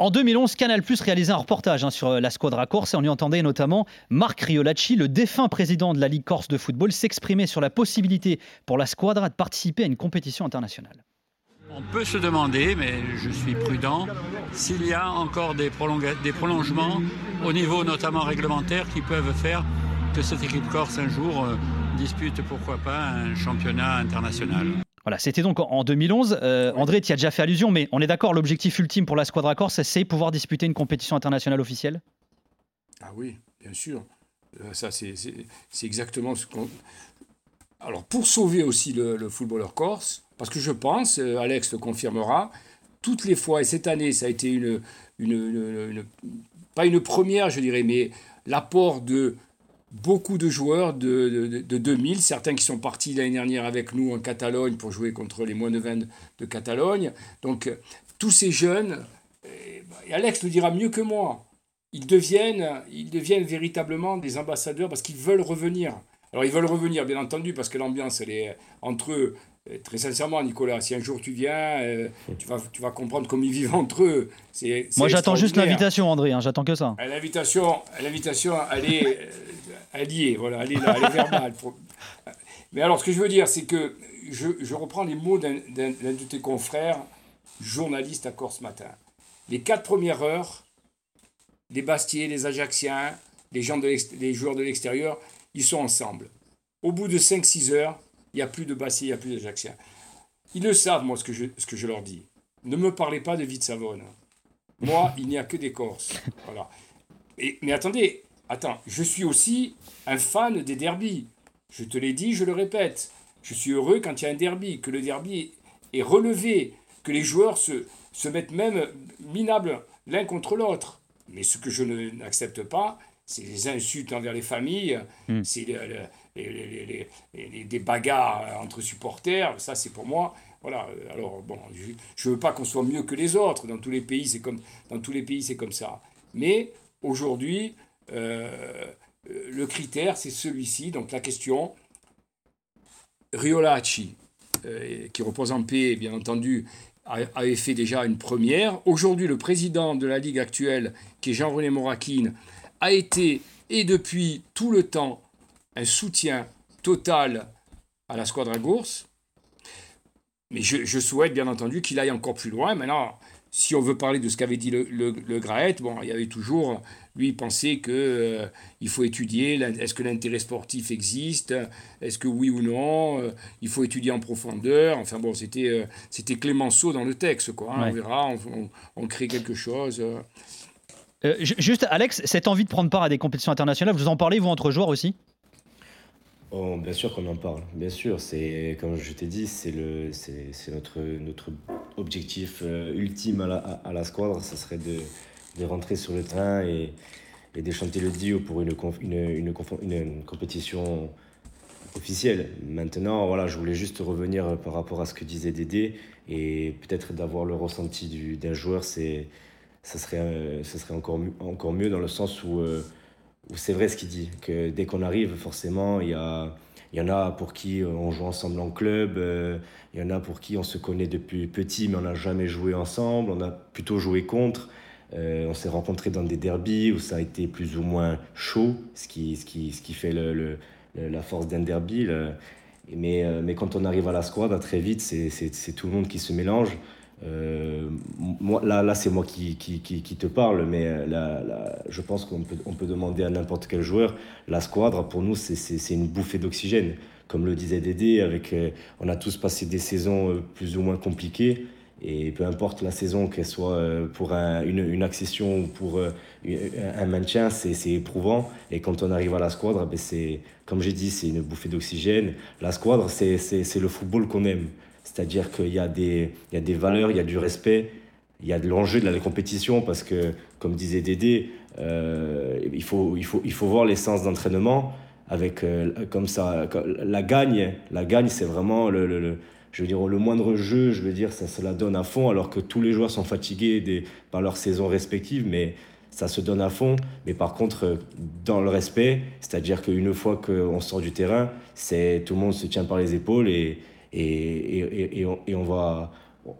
En 2011, Canal Plus réalisait un reportage hein, sur euh, la Squadra Corse et on y entendait notamment Marc Riolacci, le défunt président de la Ligue Corse de football, s'exprimer sur la possibilité pour la Squadra de participer à une compétition internationale. On peut se demander, mais je suis prudent, s'il y a encore des, prolongements au niveau notamment réglementaire qui peuvent faire que cette équipe corse un jour euh, dispute pourquoi pas un championnat international. Voilà, c'était donc en 2011. Euh, André, tu as déjà fait allusion, mais on est d'accord, l'objectif ultime pour la Squadra Corse, c'est pouvoir disputer une compétition internationale officielle? Ah oui, bien sûr. Euh, ça, c'est exactement ce qu'on. Alors, pour sauver aussi le, footballeur corse, parce que je pense, euh, Alex le confirmera, toutes les fois, et cette année, ça a été une, une pas une première, je dirais, mais l'apport de beaucoup de joueurs de, de, 2000, certains qui sont partis l'année dernière avec nous en Catalogne pour jouer contre les moins de 20 de Catalogne. Donc tous ces jeunes, et Alex le dira mieux que moi, ils deviennent, ils deviennent véritablement des ambassadeurs parce qu'ils veulent revenir. Alors ils veulent revenir, bien entendu, parce que l'ambiance, elle est entre eux. Euh, très sincèrement, Nicolas, si un jour tu viens, euh, tu, vas, tu vas comprendre comment ils vivent entre eux. Moi, j'attends juste l'invitation, André. Hein, j'attends que ça. L'invitation, l'invitation, elle est, est, voilà, elle est là, elle est verbale. Mais alors, ce que je veux dire, c'est que je, reprends les mots d'un de tes confrères, journaliste à Corse Matin. Les quatre premières heures, les Bastiers, les Ajacciens, les, gens de les joueurs de l'extérieur, ils sont ensemble. Au bout de 5-6 heures, il n'y a plus de Bastiers, il n'y a plus d'Ajacciens. Ils le savent, moi, ce que je, ce que je leur dis. Ne me parlez pas de Vite-Savone. Moi, il n'y a que des Corses. Voilà. Et, mais attendez, attends, je suis aussi un fan des derbies. Je te l'ai dit, je le répète. Je suis heureux quand il y a un derby, que le derby est relevé, que les joueurs se, se mettent même minables l'un contre l'autre. Mais ce que je n'accepte pas, c'est les insultes envers les familles, hmm. c'est les, des bagarres entre supporters. Ça, c'est pour moi. Voilà. Alors bon, je ne veux pas qu'on soit mieux que les autres. Dans tous les pays, c'est comme dans tous les pays, c'est comme ça. Mais aujourd'hui, euh, le critère, c'est celui-ci. Donc la question, Riolacci, euh, qui repose en paix, bien entendu, avait fait déjà une première. Aujourd'hui, le président de la Ligue actuelle, qui est Jean-René Moraquine, a été, et depuis tout le temps, un soutien total à la squadra Gours. Mais je, je souhaite, bien entendu, qu'il aille encore plus loin. Maintenant, si on veut parler de ce qu'avait dit le, le, Graet, bon, il y avait toujours, lui, il pensait qu'il euh, faut étudier, est-ce que l'intérêt sportif existe, est-ce que oui ou non, euh, il faut étudier en profondeur. Enfin bon, c'était euh, c'était Clémenceau dans le texte, quoi. Hein, on verra, on, on, crée quelque chose. juste, Alex, cette envie de prendre part à des compétitions internationales, vous en parlez, vous, entre joueurs aussi? Oh, bien sûr qu'on en parle, bien sûr. C'est comme je t'ai dit, c'est le, c'est notre notre objectif euh, ultime à la, à, la squadre, ce serait de, de, rentrer sur le terrain et, et de chanter le dio pour une, une, une, compétition officielle. Maintenant, voilà, je voulais juste revenir par rapport à ce que disait Dédé et peut-être d'avoir le ressenti d'un joueur, c'est ça serait, euh, ça serait encore, encore mieux dans le sens où euh, c'est vrai ce qu'il dit, que dès qu'on arrive, forcément, il y, a, il y en a pour qui on joue ensemble en club, euh, il y en a pour qui on se connaît depuis petit, mais on n'a jamais joué ensemble, on a plutôt joué contre. Euh, on s'est rencontrés dans des derbies où ça a été plus ou moins chaud, ce qui, ce qui, ce qui fait le, la force d'un derby. Mais, euh, mais quand on arrive à la squad, très vite, c'est tout le monde qui se mélange. Euh, moi, là, là c'est moi qui, qui, qui, te parle, mais euh, là, je pense qu'on peut, on peut demander à n'importe quel joueur. La squadre, pour nous, c'est une bouffée d'oxygène. Comme le disait Dédé, avec, euh, on a tous passé des saisons plus ou moins compliquées. Et peu importe la saison, qu'elle soit pour une, une, accession ou pour un maintien, c'est éprouvant. Et quand on arrive à la squadre, ben c'est, comme j'ai dit, c'est une bouffée d'oxygène. La squadre, c'est le football qu'on aime. C'est-à-dire qu'il y, a des, y a des valeurs, il y a du respect, il y a de l'enjeu de la compétition parce que, comme disait Dédé, euh, il, faut, il, faut, il faut voir l'essence d'entraînement avec euh, comme ça. La gagne, la gagne c'est vraiment le, le, je veux dire, le moindre jeu, je veux dire, ça se la donne à fond alors que tous les joueurs sont fatigués des, par leur saison respective, mais ça se donne à fond. Mais par contre, dans le respect, c'est-à-dire qu'une fois qu'on sort du terrain, c'est tout le monde se tient par les épaules et, et, et, et, on, va,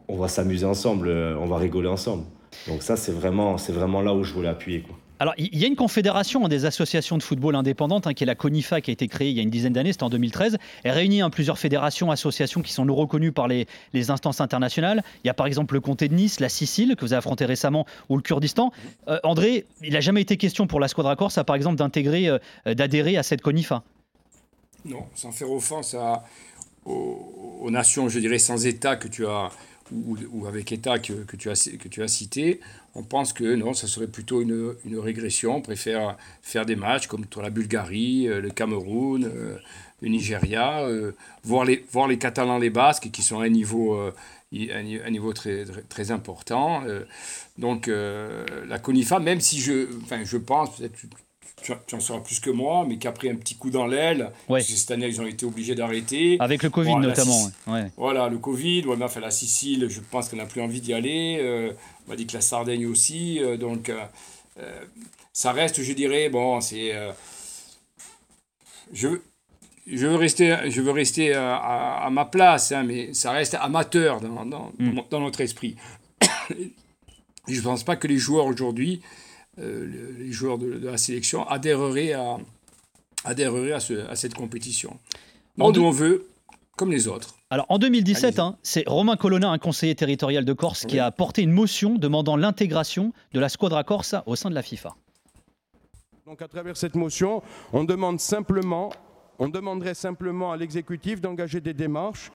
on va s'amuser ensemble, on va rigoler ensemble. Donc ça, c'est vraiment, c'est vraiment là où je voulais appuyer. Quoi. Alors, il y a une confédération des associations de football indépendantes, hein, qui est la CONIFA, qui a été créée il y a une dizaine d'années, c'était en 2013. Elle réunit hein, plusieurs fédérations, associations qui sont reconnues par les, instances internationales. Il y a par exemple le comté de Nice, la Sicile, que vous avez affronté récemment, ou le Kurdistan. Euh, André, il n'a jamais été question pour la Squadra Corse, par exemple, d'intégrer, euh, d'adhérer à cette CONIFA? Non, sans faire offense à, aux, nations, je dirais, sans État que tu as ou, avec État que, que, tu as, que tu as cité, on pense que non, ça serait plutôt une, une, régression. On préfère faire des matchs comme pour la Bulgarie, euh, le Cameroun, euh, le Nigeria, euh, voir, les, voir les Catalans, les Basques, qui sont à un niveau, un, niveau très, très, important. donc la CONIFA, même si je, enfin, je pense, peut-être tu, en sauras plus que moi, mais qui a pris un petit coup dans l'aile. Cette année, ils ont été obligés d'arrêter. Avec le Covid notamment. Voilà, le Covid. Ouais, enfin, la Sicile, je pense qu'on n'a plus envie d'y aller. Euh, on m'a dit que la Sardaigne aussi. Euh, donc, euh, ça reste, je dirais, bon, c'est. je, je veux rester, je veux rester à, ma place, hein, mais ça reste amateur dans, dans, hmm. dans notre esprit. je ne pense pas que les joueurs aujourd'hui euh, les joueurs de, la sélection adhéreraient à, adhéreraient à, à cette compétition. nous, on veut, comme les autres. Alors en 2017, hein, c'est Romain Colonna, un conseiller territorial de Corse, qui a porté une motion demandant l'intégration de la Squadra Corsa au sein de la FIFA. Donc à travers cette motion, on demande simplement, on demanderait simplement à l'exécutif d'engager des démarches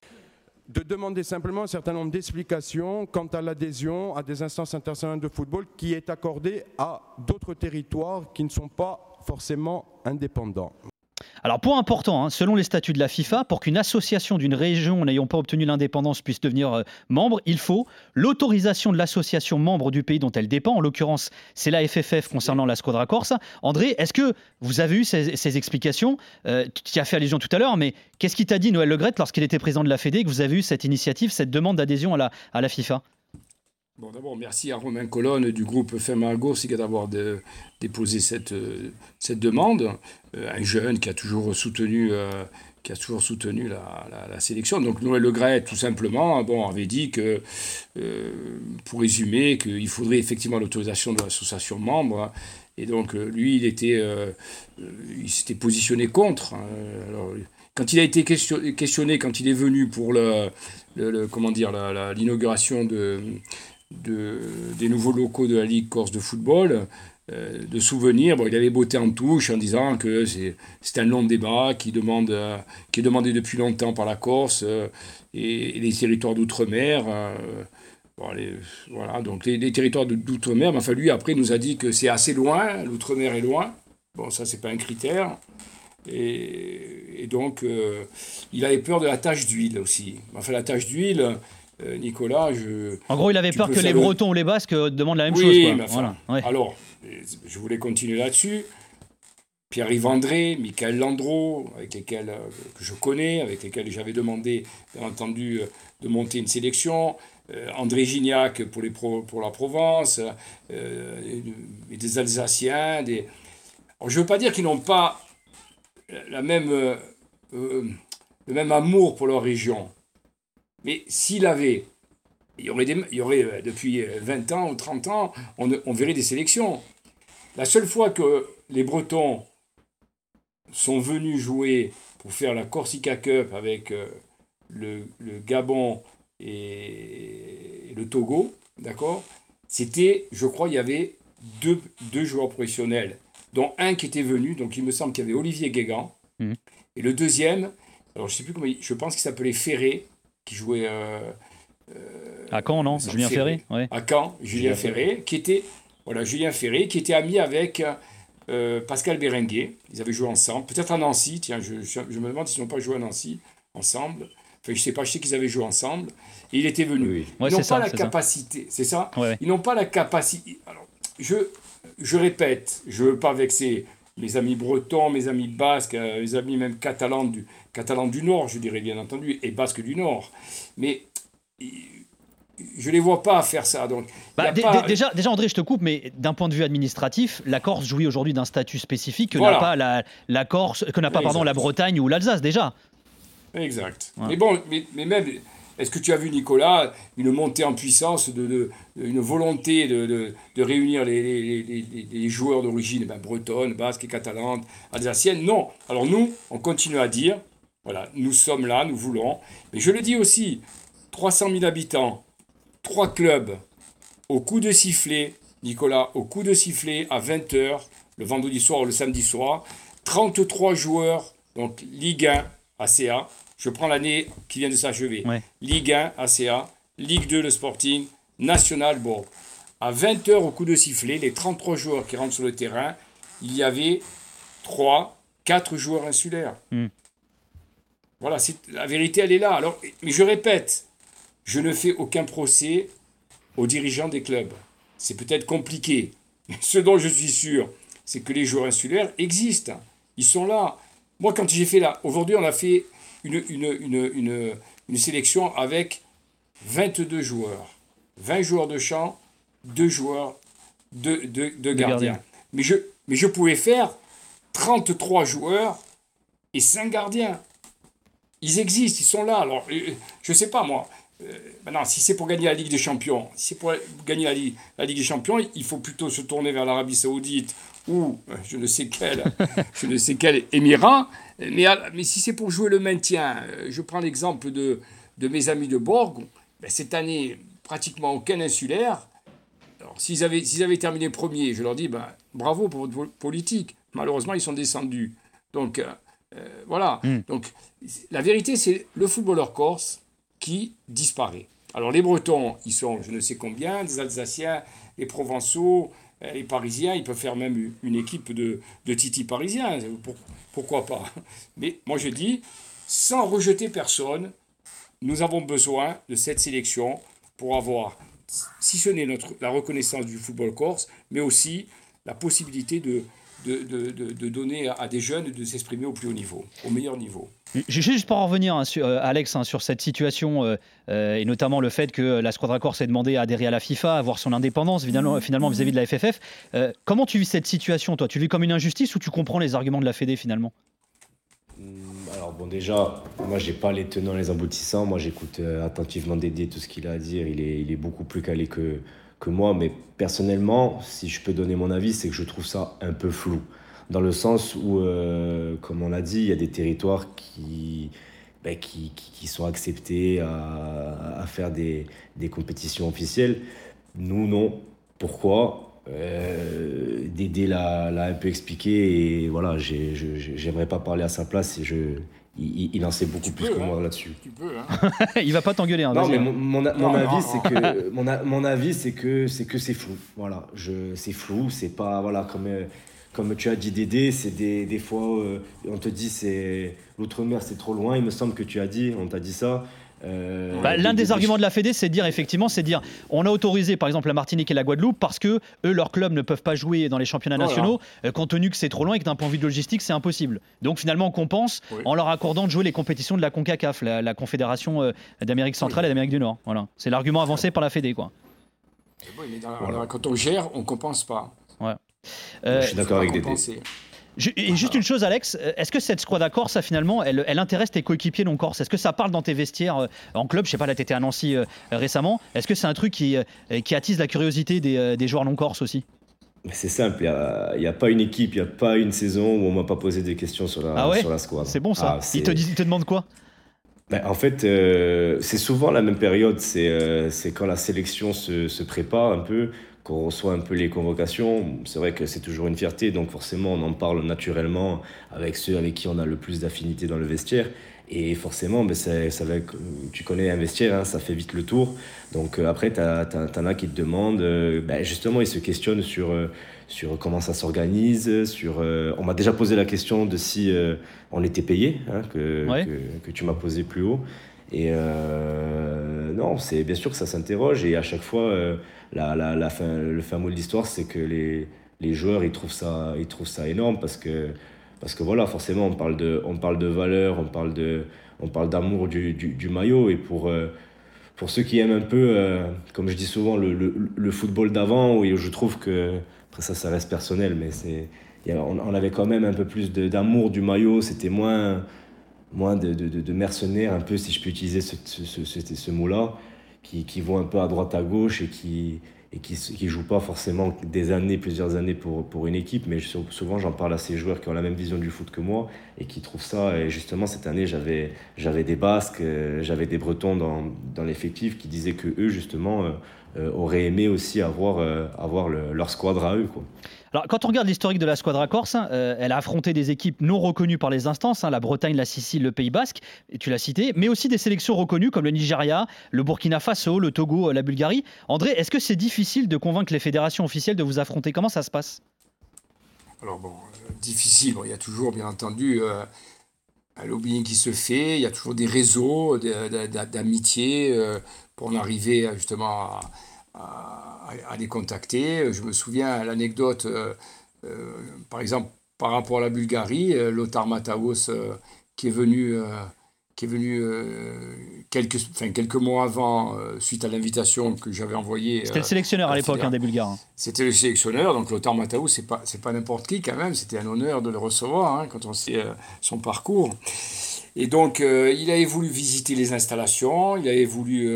de demander simplement un certain nombre d'explications quant à l'adhésion à des instances internationales de football qui est accordée à d'autres territoires qui ne sont pas forcément indépendants. Alors, point important, hein, selon les statuts de la FIFA, pour qu'une association d'une région n'ayant pas obtenu l'indépendance puisse devenir euh, membre, il faut l'autorisation de l'association membre du pays dont elle dépend. En l'occurrence, c'est la FFF concernant la Squadra Corse. André, est-ce que vous avez eu ces, explications? Euh, Tu as fait allusion tout à l'heure, mais qu'est-ce qui t'a dit Noël Legrette lorsqu'il était président de la Fédé que vous avez eu cette initiative, cette demande d'adhésion à la, à la FIFA? Bon, d'abord, merci à Romain Colonne du groupe Femargo d'avoir déposé cette, cette demande. Euh, un jeune qui a toujours soutenu, euh, qui a toujours soutenu la, la, sélection. Donc Noël Le tout simplement, bon, avait dit que, euh, pour résumer, qu'il faudrait effectivement l'autorisation de l'association membre. Et donc, lui, il était, il s'était positionné contre. Hein. Alors, quand il a été questionné, quand il est venu pour le, le comment dire, l'inauguration de de, des nouveaux locaux de la Ligue Corse de football, euh, de souvenirs. Bon, il avait beauté en touche en disant que c'est un long débat qui, demande, euh, qui est demandé depuis longtemps par la Corse euh, et, les territoires d'outre-mer. voilà, donc les, territoires d'outre-mer, enfin lui après nous a dit que c'est assez loin, l'outre-mer est loin. Bon, ça c'est pas un critère. Et, et donc il avait peur de la tache d'huile aussi. Enfin la tache d'huile, euh, Nicolas, je. En gros, il avait peur que les Bretons ou les Basques euh, demandent la même chose. Quoi. Alors, je voulais continuer là-dessus. Pierre-Yves André, Michael Landreau, avec lesquels euh, que je connais, avec lesquels j'avais demandé, bien entendu, de monter une sélection. André Gignac pour, les pour la Provence, et des Alsaciens. Des... je ne veux pas dire qu'ils n'ont pas la même, le même amour pour leur région. Mais s'il avait, il y aurait, il y aurait euh, depuis 20 euh, ans ou 30 ans, on, on, verrait des sélections. La seule fois que les Bretons sont venus jouer pour faire la Corsica Cup avec euh, le, le, Gabon et, le Togo, d'accord C'était, je crois, il y avait deux, deux, joueurs professionnels, dont un qui était venu, donc il me semble qu'il y avait Olivier Guégan, mmh. et le deuxième, alors je sais plus comment, je pense qu'il s'appelait Ferré, qui jouait. Euh, euh, à Caen, non Julien Ferré, À Caen, Julien Ferré, qui était. Voilà, Julien Ferré, qui était ami avec euh, Pascal Bérenguer. Ils avaient joué ensemble. Peut-être à Nancy, tiens, je, je, me demande s'ils n'ont pas joué à Nancy ensemble. Enfin, je sais pas, je sais qu'ils avaient joué ensemble. Et il était venu. Ils n'ont pas la capacité, c'est ça Ils n'ont pas la capacité. Alors, je, je répète, je ne veux pas vexer mes amis bretons, mes amis basques, mes amis même catalans du, catalans du Nord, je dirais bien entendu, et basques du Nord. Mais je ne les vois pas faire ça. Donc, bah, déjà, déjà, André, je te coupe, mais d'un point de vue administratif, la Corse jouit aujourd'hui d'un statut spécifique que n'a pas la, la, Corse, que n'a pas pardon la Bretagne ou l'Alsace déjà. Exact. Mais bon, mais, même est-ce que tu as vu, Nicolas, une montée en puissance, une volonté de, réunir les, joueurs d'origine ben, bretonne, basque et catalane, alsacienne? Non. Alors nous, on continue à dire, voilà, nous sommes là, nous voulons. Mais je le dis aussi, 300 000 habitants, trois clubs, au coup de sifflet, Nicolas, au coup de sifflet à 20h, le vendredi soir ou le samedi soir, 33 joueurs, donc Ligue 1, ACA, je prends l'année qui vient de s'achever. Ligue 1, ACA, Ligue 2, le Sporting, National, bon. À 20h au coup de sifflet, les 33 joueurs qui rentrent sur le terrain, il y avait 3, 4 joueurs insulaires. Hmm. Voilà, la vérité, elle est là. Alors, mais je répète, je ne fais aucun procès aux dirigeants des clubs. C'est peut-être compliqué. Ce dont je suis sûr, c'est que les joueurs insulaires existent. Ils sont là. Moi, quand j'ai fait là, aujourd'hui, on a fait une, une, une, sélection avec 22 joueurs. 20 joueurs de champ, 2 joueurs de, de, gardiens. Mais, je, mais je pouvais faire 33 joueurs et 5 gardiens. Ils existent, ils sont là. Alors, euh, je ne sais pas moi. Euh, maintenant, si c'est pour gagner la Ligue des Champions, si c'est pour gagner la Ligue, la Ligue des Champions, il faut plutôt se tourner vers l'Arabie Saoudite ou euh, je ne sais quel, je ne sais quel émirat. Mais, mais si c'est pour jouer le maintien, euh, je prends l'exemple de, de mes amis de Borg. Ben, cette année, pratiquement aucun insulaire. Alors, s'ils avaient, s'ils avaient terminé premier, je leur dis ben, bravo pour votre politique. Malheureusement, ils sont descendus. Donc, voilà. Hmm. Donc, la vérité, c'est le footballeur corse qui disparaît. Alors les Bretons, ils sont je ne sais combien, des Alsaciens, les Provençaux, euh, les Parisiens, ils peuvent faire même une équipe de, de Titi parisiens, pourquoi pas? Mais moi je dis, sans rejeter personne, nous avons besoin de cette sélection pour avoir, si ce n'est la reconnaissance du football corse, mais aussi la possibilité de, de, de, donner à des jeunes de s'exprimer au plus haut niveau, au meilleur niveau. Juste pour en revenir, hein, sur, euh, Alex, hein, sur cette situation, euh, euh, et notamment le fait que la Squadra Corse ait demandé à adhérer à la FIFA, à avoir son indépendance finalement, finalement vis-à-vis de la FFF. comment tu vis cette situation, toi? Tu vis comme une injustice ou tu comprends les arguments de la Fédé finalement? Hmm, alors bon déjà, moi j'ai pas les tenants, les aboutissants. Moi j'écoute attentivement Dédé tout ce qu'il a à dire. Il est, il est beaucoup plus calé que, que moi. Mais personnellement, si je peux donner mon avis, c'est que je trouve ça un peu flou. Dans le sens où, euh, comme on l'a dit, il y a des territoires qui, ben, qui, qui, sont acceptés à, à faire des, des, compétitions officielles. Nous, non. Pourquoi? Euh, Dédé l'a un peu expliqué et voilà, j'aimerais pas parler à sa place et je, il, en sait beaucoup plus que moi hein. là-dessus. Tu peux, hein. il va pas t'engueuler. Hein, non, mais mon, mon, avis, c'est que mon, mon, avis, c'est que c'est que c'est flou. Voilà, je, c'est flou. C'est pas voilà comme euh, comme tu as dit Dédé, c'est des, des fois euh, on te dit c'est l'outre-mer, c'est trop loin. Il me semble que tu as dit, on t'a dit ça. Euh, bah, l'un des, arguments de la Fédé, c'est de dire effectivement, c'est dire, on a autorisé par exemple la Martinique et la Guadeloupe parce que eux, leurs clubs ne peuvent pas jouer dans les championnats nationaux, euh, compte tenu que c'est trop loin et que d'un point de vue de logistique, c'est impossible. Donc finalement, on compense en leur accordant de jouer les compétitions de la Concacaf, la, Confédération euh, d'Amérique centrale et d'Amérique du Nord. Voilà, c'est l'argument avancé par la Fédé, quoi. quand on gère, on compense pas. Ouais. Je suis d'accord avec Dédé et juste une chose, Alex, euh, est-ce que cette squad Corse, ça, finalement, elle, elle, intéresse tes coéquipiers non corse? Est-ce que ça parle dans tes vestiaires euh, en club? Je sais pas, là, tu étais à Nancy euh, récemment. Est-ce que c'est un truc qui, qui attise la curiosité des, des joueurs non corse aussi? C'est simple, il n'y a, pas une équipe, il n'y a pas une saison où on m'a pas posé des questions sur la, ah sur la squad. C'est bon ça. Ah, ils, te, te demandent quoi? Ben, en fait, c'est souvent la même période. C'est quand la sélection se, se, prépare un peu qu'on reçoit un peu les convocations. C'est vrai que c'est toujours une fierté, donc forcément on en parle naturellement avec ceux avec qui on a le plus d'affinité dans le vestiaire. Et forcément, ça, ça tu connais un vestiaire, hein, ça fait vite le tour. Donc euh, après, tu en as qui te demandent, euh, ben, justement, ils se questionnent sur, euh, sur comment ça s'organise. Sur, on m'a déjà posé la question de si on était payé, hein, que, que, que, tu m'as posé plus haut. Et non, c'est bien sûr que ça s'interroge. Et à chaque fois, la, la, la fin, le fin mot de l'histoire, c'est que les, les joueurs, ils trouvent ça, ils trouvent ça énorme parce que, parce que voilà, forcément, on parle de, on parle de valeur, on parle de, on parle d'amour du, du, maillot et pour, euh, pour ceux qui aiment un peu, euh, comme je dis souvent, le, le, le football d'avant, où je trouve que, après ça, ça reste personnel, mais c'est, on, avait quand même un peu plus d'amour du maillot, c'était moins, moi, de, de, de, mercenaires, un peu, si je peux utiliser ce, ce, ce, ce mot-là, qui, qui, vont un peu à droite, à gauche et qui et qui ne jouent pas forcément des années, plusieurs années pour, pour une équipe, mais souvent j'en parle à ces joueurs qui ont la même vision du foot que moi et qui trouvent ça. Et justement, cette année, j'avais, j'avais des Basques, euh, j'avais des Bretons dans, dans l'effectif qui disaient que eux, justement, euh, euh, auraient aimé aussi avoir, avoir leur squadre à eux. Quoi. Alors, quand on regarde l'historique de la Squadra Corse, hein, euh, elle a affronté des équipes non reconnues par les instances, hein, la Bretagne, la Sicile, le Pays Basque, tu l'as cité, mais aussi des sélections reconnues comme le Nigeria, le Burkina Faso, le Togo, la Bulgarie. André, est-ce que c'est difficile de convaincre les fédérations officielles de vous affronter? Comment ça se passe? Alors bon, euh, difficile. il y a toujours, bien entendu, euh, un lobbying qui se fait. Il y a toujours des réseaux d'amitié pour en arriver justement à à, les contacter. Je me souviens l'anecdote, euh, euh, par exemple, par rapport à la Bulgarie, euh, Lothar Mataos, qui est venu, qui est venu quelques, enfin, quelques mois avant, suite à l'invitation que j'avais envoyée. C'était le sélectionneur à l'époque hein, des Bulgares. Hein. C'était le sélectionneur, donc Lothar Mataos, c'est pas, pas n'importe qui quand même, c'était un honneur de le recevoir hein, quand on sait son parcours. Et donc, il avait voulu visiter les installations, il avait voulu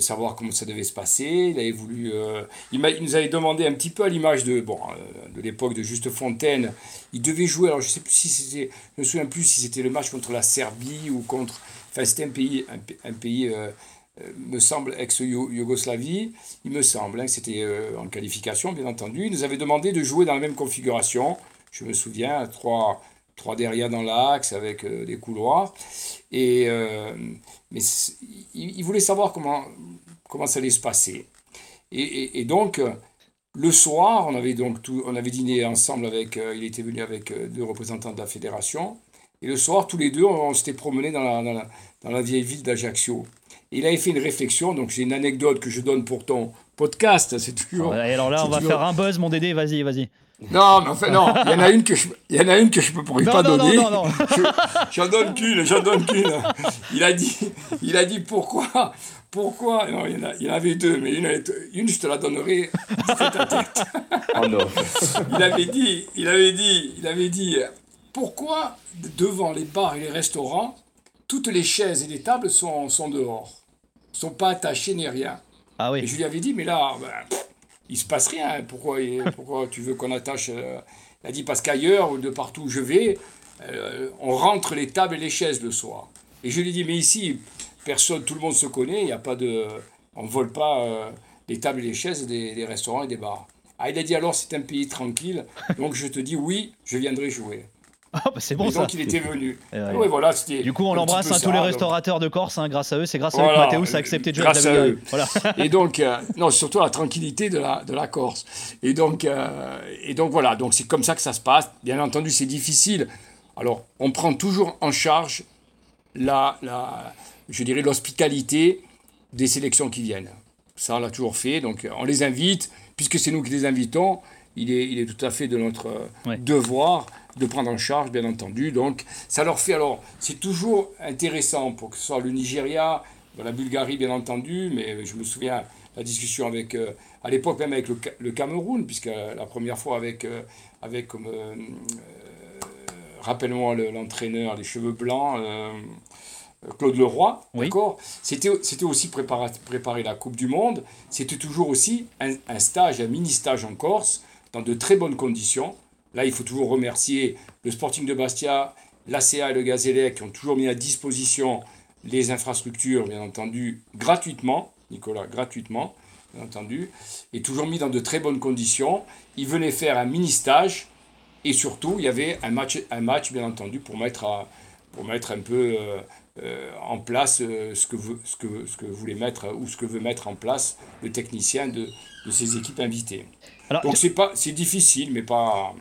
savoir comment ça devait se passer. Il avait voulu, euh, il, nous avait demandé un petit peu à l'image de, bon, euh, de l'époque de Juste Fontaine. Il devait jouer. Alors je sais plus si c'était, je me souviens plus si c'était le match contre la Serbie ou contre. Enfin, c'était un pays, un, pays, euh, me semble ex-Yougoslavie. Il me semble hein, c'était en qualification, bien entendu. Il nous avait demandé de jouer dans la même configuration. Je me souviens, trois trois derrière dans l'axe avec euh, des couloirs. Et, euh, mais il, voulait savoir comment, comment ça allait se passer. Et, et, donc, le soir, on avait, donc tout, on avait dîné ensemble avec, euh, il était venu avec deux représentants de la fédération. Et le soir, tous les deux, on, s'était promenés dans la, dans la, dans la vieille ville d'Ajaccio. Et il avait fait une réflexion, donc j'ai une anecdote que je donne pour ton podcast, c'est toujours... Et alors là, on va faire un buzz, mon Dédé, vas-y, vas-y. Non, mais enfin, non, il y en a une que je, il y en a une que je ne pourrais pas donner. Non, non, non. J'en donne qu'une, j'en donne qu'une. Il a dit, il a dit pourquoi, pourquoi, non, il y en, a, il y en avait deux, mais une, une, je te la donnerai tête à tête. Oh non. Il avait dit, il avait dit, il avait dit, pourquoi devant les bars et les restaurants, toutes les chaises et les tables sont, sont dehors, sont pas attachées ni rien. Ah oui. Et je lui avais dit, mais là, ben, il se passe rien. Pourquoi, pourquoi tu veux qu'on attache euh, Il a dit parce qu'ailleurs, de partout où je vais, euh, on rentre les tables et les chaises le soir. Et je lui ai dit, mais ici, personne, tout le monde se connaît, il n'y a pas de. On ne vole pas euh, les tables et les chaises des, restaurants et des bars. Ah, il a dit alors c'est un pays tranquille, donc je te dis oui, je viendrai jouer. Ah bah c'est bon et donc il était venu. voilà, du coup, on l'embrasse, hein, tous les restaurateurs de Corse, hein, grâce à eux. C'est grâce à eux que Mathéus a accepté de jouer grâce à, eux. Voilà. et donc, euh, non, surtout la tranquillité de la, de la Corse. Et donc, euh, et donc voilà, donc c'est comme ça que ça se passe. Bien entendu, c'est difficile. Alors, on prend toujours en charge la, la je dirais, l'hospitalité des sélections qui viennent. Ça, on l'a toujours fait. Donc, on les invite, puisque c'est nous qui les invitons. Il est, il est tout à fait de notre devoir de prendre en charge, bien entendu. Donc, ça leur fait. Alors, c'est toujours intéressant pour que ce soit le Nigeria, la Bulgarie, bien entendu, mais je me souviens la discussion avec, euh, à l'époque même avec le, Cameroun, puisque la première fois avec, euh, avec comme, euh, rappelle-moi l'entraîneur, les cheveux blancs, Claude Leroy, d'accord? C'était, c'était aussi préparer, préparer la Coupe du Monde, c'était toujours aussi un, un stage, un mini-stage en Corse, dans de très bonnes conditions, Là, il faut toujours remercier le Sporting de Bastia, l'ACA et le Gazélec qui ont toujours mis à disposition les infrastructures, bien entendu, gratuitement, Nicolas, gratuitement, bien entendu, et toujours mis dans de très bonnes conditions. Ils venaient faire un mini-stage et surtout, il y avait un match, un match bien entendu, pour mettre, pour mettre un peu euh, euh, en place euh, ce, que ce, que, ce que voulait mettre ou ce que veut mettre en place le technicien de, de équipes invitées. Donc c'est pas c'est difficile, mais pas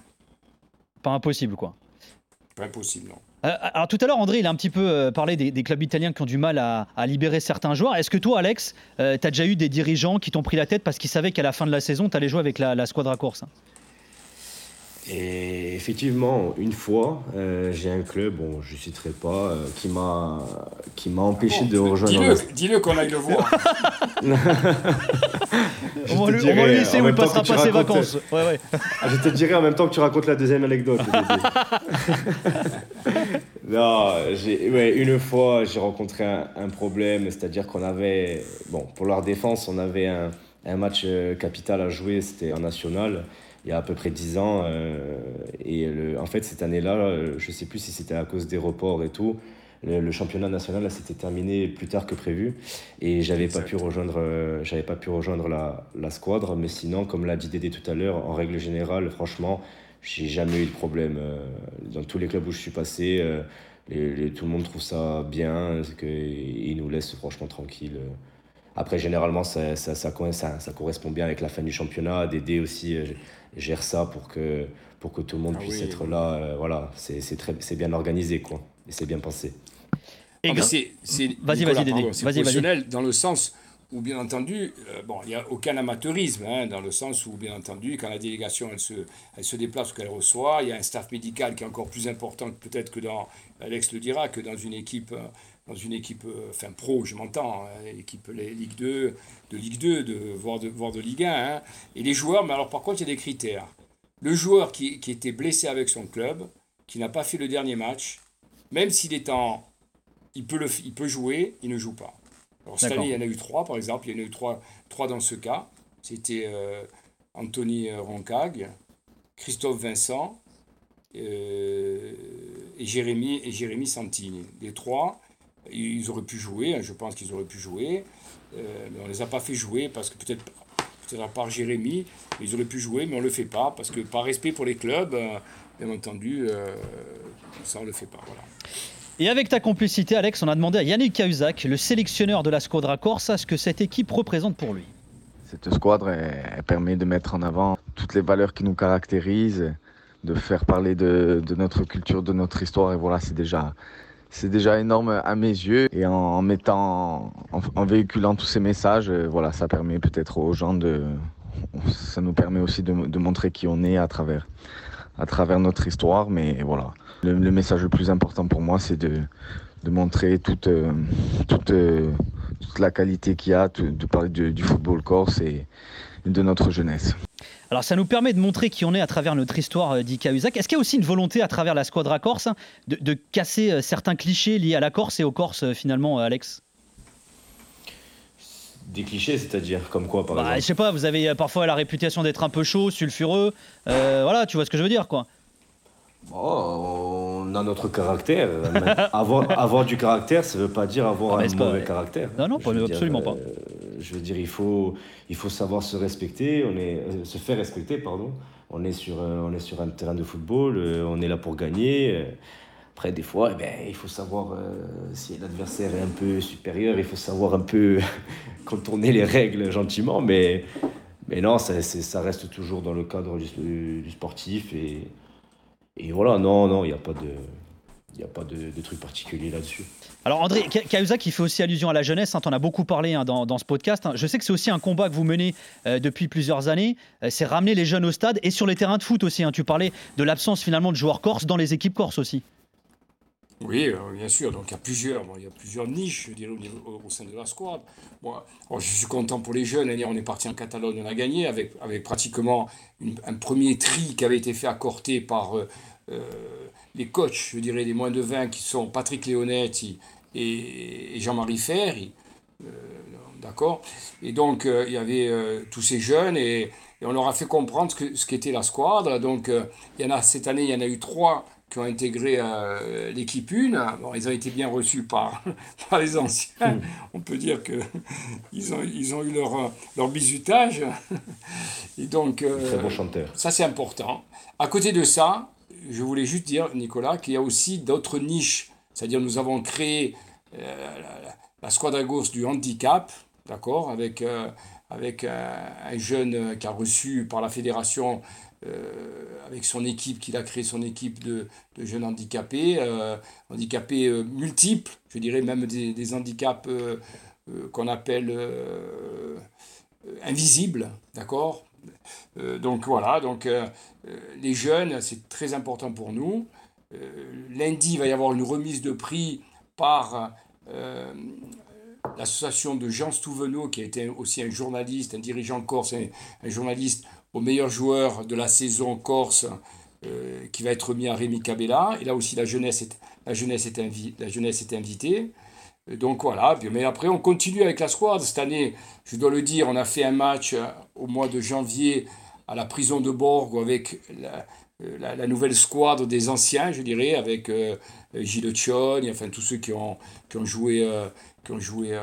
pas impossible, quoi. Pas impossible, non. Euh, alors tout à l'heure, André, il a un petit peu euh, parlé des, clubs italiens qui ont du mal à, libérer certains joueurs. Est-ce que toi, Alex, euh, tu as déjà eu des dirigeants qui t'ont pris la tête parce qu'ils savaient qu'à la fin de la saison, tu allais jouer avec la, la Squadra Course et effectivement, une fois, euh, j'ai un club, bon, je ne citerai pas, euh, qui m'a qui m'a empêché de rejoindre. Dis-le, qu'on aille le voir. on, va lui, on va lui laisser où il passera pas ses vacances. Ouais, ouais. Ah, je te dirai en même temps que tu racontes la deuxième anecdote. Non, ouais, une fois, j'ai rencontré un, problème, c'est-à-dire qu'on avait, bon, pour leur défense, on avait un, un match euh, capital à jouer, c'était en national, il y a à peu près 10 ans. Euh, et le, en fait, cette année-là, euh, je ne sais plus si c'était à cause des reports et tout, le, championnat national s'était terminé plus tard que prévu et j'avais pas pu rejoindre j'avais pas pu rejoindre la, la squadre mais sinon comme l'a dit Dédé tout à l'heure en règle générale franchement j'ai jamais eu de problème. Euh, dans tous les clubs où je suis passé, euh, les, tout le monde trouve ça bien, qu'ils nous laissent franchement tranquille. Après, généralement, ça, ça, ça, ça, correspond bien avec la fin du championnat. Dédé aussi euh, gère ça pour que, pour que tout le monde ah puisse être là. voilà, c'est bien organisé, quoi. Et c'est bien pensé. Ah, c'est vas-y, vas-y, Dédé. Vas-y, dans le sens où bien entendu, euh, bon, il n'y a aucun amateurisme, hein, dans le sens où bien entendu, quand la délégation elle se, elle se déplace ou qu'elle reçoit, il y a un staff médical qui est encore plus important peut-être que dans, Alex le dira, que dans une équipe, euh, dans une équipe euh, enfin pro, je m'entends, hein, équipe Ligue 2, de Ligue 2, de, voire, de, voire de Ligue 1. Hein. et les joueurs, mais alors par contre, il y a des critères. Le joueur qui, qui était blessé avec son club, qui n'a pas fait le dernier match, même s'il est en. Il peut, le, il peut jouer, il ne joue pas. Alors, cette année, il y en a eu trois, par exemple. Il y en a eu trois, trois dans ce cas. C'était euh, Anthony Roncag, Christophe Vincent euh, et, Jérémy, et Jérémy Santini. Les trois, ils auraient pu jouer, hein, je pense qu'ils auraient pu jouer, mais on ne les a pas fait jouer parce que peut-être peut à part Jérémy, ils auraient pu jouer, mais on ne le fait pas parce que par respect pour les clubs, bien entendu, ça on ne le fait pas. Voilà. Et avec ta complicité, Alex, on a demandé à Yannick Cahuzac, le sélectionneur de la Squadra Corse, ce que cette équipe représente pour lui. Cette squadre elle, permet de mettre en avant toutes les valeurs qui nous caractérisent, de faire parler de, notre culture, de notre histoire. Et voilà, c'est déjà, c'est déjà énorme à mes yeux. Et en, mettant, en, véhiculant tous ces messages, euh, voilà, ça permet peut-être aux gens de, ça nous permet aussi de, de montrer qui on est à travers, à travers notre histoire. Mais voilà, le, message le plus important pour moi, c'est de, montrer toute, euh, euh, toute, la qualité qu'il y a, de, parler du football corse et de notre jeunesse. Alors ça nous permet de montrer qui on est à travers notre histoire euh, d'Ika Est-ce qu'il y a aussi une volonté à travers la Squadra Corse hein, de, casser certains clichés liés à la Corse et aux Corses finalement, Alex? Des clichés, c'est-à-dire comme quoi par bah, exemple Je sais pas, vous avez parfois la réputation d'être un peu chaud, sulfureux. voilà, tu vois ce que je veux dire quoi. Oh, on a notre caractère. avoir, avoir, du caractère, ça ne veut pas dire avoir ah, un mauvais caractère. Non, non, absolument pas. Euh, je veux dire, il faut, savoir se respecter, euh, se faire respecter, pardon. On est, sur, euh, un terrain de football, on est là pour gagner. Après, des fois, eh ben, il faut savoir si l'adversaire est un peu supérieur, il faut savoir un peu contourner les règles gentiment, mais, non, ça, reste toujours dans le cadre du, sportif et voilà, non, non, il n'y a pas de. Il n'y a pas de, de truc particulier là-dessus. Alors André, Cahuzac qui fait aussi allusion à la jeunesse, hein, tu en as beaucoup parlé hein, dans, ce podcast. Hein. Je sais que c'est aussi un combat que vous menez euh, depuis plusieurs années, euh, c'est ramener les jeunes au stade et sur les terrains de foot aussi. Tu parlais de l'absence finalement de joueurs corses dans les équipes corses aussi. Oui, euh, bien sûr. Donc il y a plusieurs, il y a plusieurs niches, au, sein de la squad. Moi, je suis content pour les jeunes. On est parti en Catalogne, on a gagné avec, pratiquement un premier tri qui avait été fait à par les coachs, je dirais, des moins de 20 qui sont Patrick Léonetti et, Jean-Marie Ferry. Euh, d'accord Et donc, euh, il y avait tous ces jeunes et, on leur a fait comprendre ce qu'était la squadre. Donc, il y en a, cette année, il y en a eu trois qui ont intégré l'équipe 1. Bon, ils ont été bien reçus par, par les anciens. Hmm. On peut dire qu'ils ont, ils ont eu leur, leur bisutage. Et donc, Très bon chanteur. Ça, c'est important. À côté de ça, je voulais juste dire, Nicolas, qu'il y a aussi d'autres niches. C'est-à-dire, nous avons créé euh, la, squadra gauche du handicap, d'accord, avec, euh, avec un, jeune qui a reçu par la fédération, euh, avec son équipe, qu'il a créé son équipe de, de jeunes handicapés, handicapés multiples, je dirais même des, des handicaps qu'on appelle invisibles, d'accord donc voilà, donc euh, les jeunes, c'est très important pour nous. Euh, lundi, il va y avoir une remise de prix par euh, l'association de Jean Stouvenot, qui a été aussi un journaliste, un dirigeant corse, un, journaliste au meilleur joueur de la saison corse qui va être mis à Rémi Cabella. Et là aussi, la jeunesse la jeunesse est, la jeunesse est invitée. Donc voilà, mais après on continue avec la squad. Cette année, je dois le dire, on a fait un match au mois de janvier à la prison de Borgo avec la, nouvelle squad des anciens, je dirais, avec euh, Gilles enfin tous ceux qui ont, qui ont joué, qui ont joué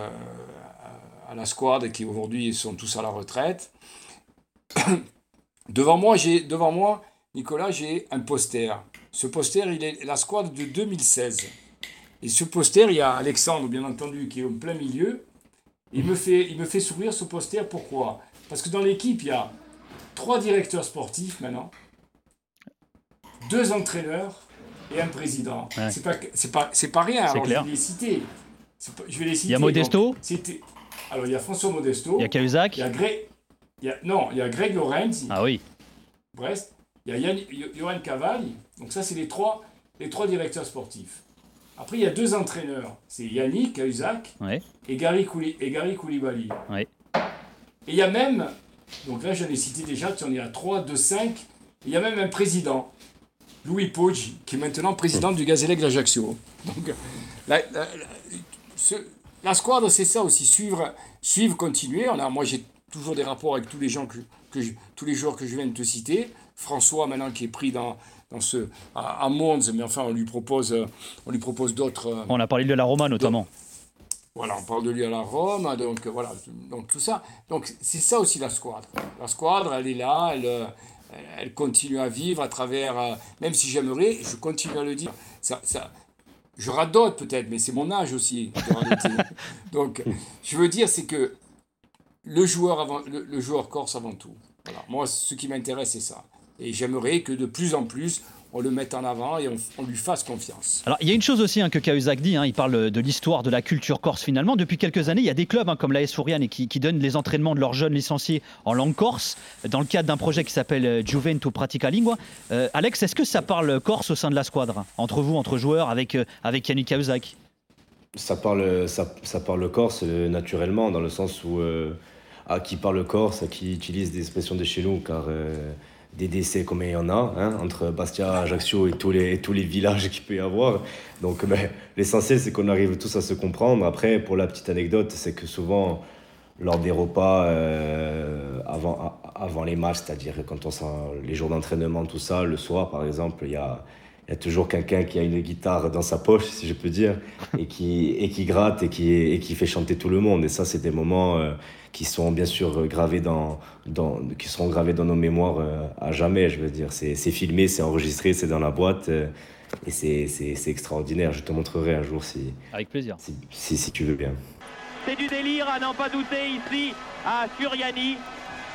à la squad qui aujourd'hui sont tous à la retraite. devant moi, devant moi, Nicolas, j'ai un poster. Ce poster, il est la squad de 2016. Et ce poster, il y a Alexandre, bien entendu, qui est au plein milieu. Il me fait, il me fait sourire ce poster. Pourquoi? Parce que dans l'équipe, il y a trois directeurs sportifs maintenant, deux entraîneurs et un président. C'est pas, c'est pas, pas rien. Alors, clair. je vais les citer. je vais les citer. Il y a Modesto. Alors, il y a François Modesto. Il y a Cahuzac. Il y a Greg. Il y a... Non, il y a Greg Lorenz. Ah oui. Brest. Il y a Yann... Johan Cavalli. Donc, ça, c'est les trois, les trois directeurs sportifs. Après, il y a deux entraîneurs. C'est Yannick Cahuzac et, Gary Koulibaly. Et il y a même, donc là, j'en ai cité déjà, y en a trois, deux, cinq. Il y a même un président, Louis Poggi, qui est maintenant président du Gazélec d'Ajaccio. Donc, la, ce, la squad, c'est ça aussi, suivre, suivre continuer. On a, moi, j'ai toujours des rapports avec tous les gens que, que tous les joueurs que je viens de te citer. François, maintenant, qui est pris dans, dans ce, à, à Mons, mais enfin, on lui propose, on lui propose d'autres. Euh, on a parlé de la Roma, notamment. voilà, on parle de lui à la Rome, donc voilà, donc tout ça. Donc c'est ça aussi la squad. La squad, elle est là, elle, elle continue à vivre à travers, euh, même si j'aimerais, je continue à le dire, ça, ça, je radote peut-être, mais c'est mon âge aussi. Donc, je veux dire, c'est que le joueur, avant, le, joueur corse avant tout. Moi, ce qui m'intéresse, c'est ça. Et j'aimerais que de plus en plus, on le mette en avant et on, lui fasse confiance. Alors, il y a une chose aussi hein, que Cahuzac dit, hein, il parle de l'histoire de la culture corse finalement. Depuis quelques années, il y a des clubs hein, comme l'AS Fouriane qui, qui donnent les entraînements de leurs jeunes licenciés en langue corse dans le cadre d'un projet qui s'appelle euh, Juventus Pratica Lingua. Euh, Alex, est-ce que ça parle corse au sein de la squadre? Entre vous, entre joueurs, avec, euh, avec Yannick Cahuzac ça parle, ça, ça, parle corse naturellement, dans le sens où à qui parle corse, à qui utilise des expressions de chez nous, car des décès comme il y en a, hein, entre Bastia, Ajaccio et tous les, tous les villages qu'il peut y avoir. Donc ben, l'essentiel, c'est qu'on arrive tous à se comprendre. Après, pour la petite anecdote, c'est que souvent, lors des repas, euh, avant, avant les matchs, c'est-à-dire quand on sent les jours d'entraînement, tout ça, le soir par exemple, il y a, y a toujours quelqu'un qui a une guitare dans sa poche, si je peux dire, et qui, et qui gratte et qui, et qui fait chanter tout le monde. Et ça, c'est des moments... Euh, qui sont bien sûr gravés dans, dans, qui seront gravés dans nos mémoires euh, à jamais, je veux dire. C'est filmé, c'est enregistré, c'est dans la boîte. Euh, et c'est extraordinaire. Je te montrerai un jour si. Avec plaisir. Si, si, tu veux bien. C'est du délire à n'en pas douter ici à Furiani.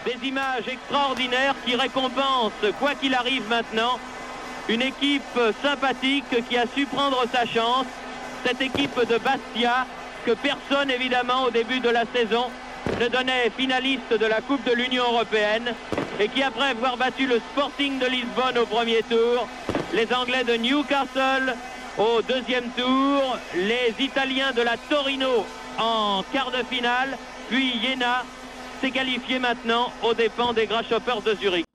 Des images extraordinaires qui récompensent, quoi qu'il arrive maintenant, une équipe sympathique qui a su prendre sa chance. Cette équipe de Bastia que personne évidemment au début de la saison se donnait finaliste de la Coupe de l'Union Européenne et qui après avoir battu le Sporting de Lisbonne au premier tour, les Anglais de Newcastle au deuxième tour, les Italiens de la Torino en quart de finale, puis Jena s'est qualifié maintenant aux dépens des Grasshoppers de Zurich.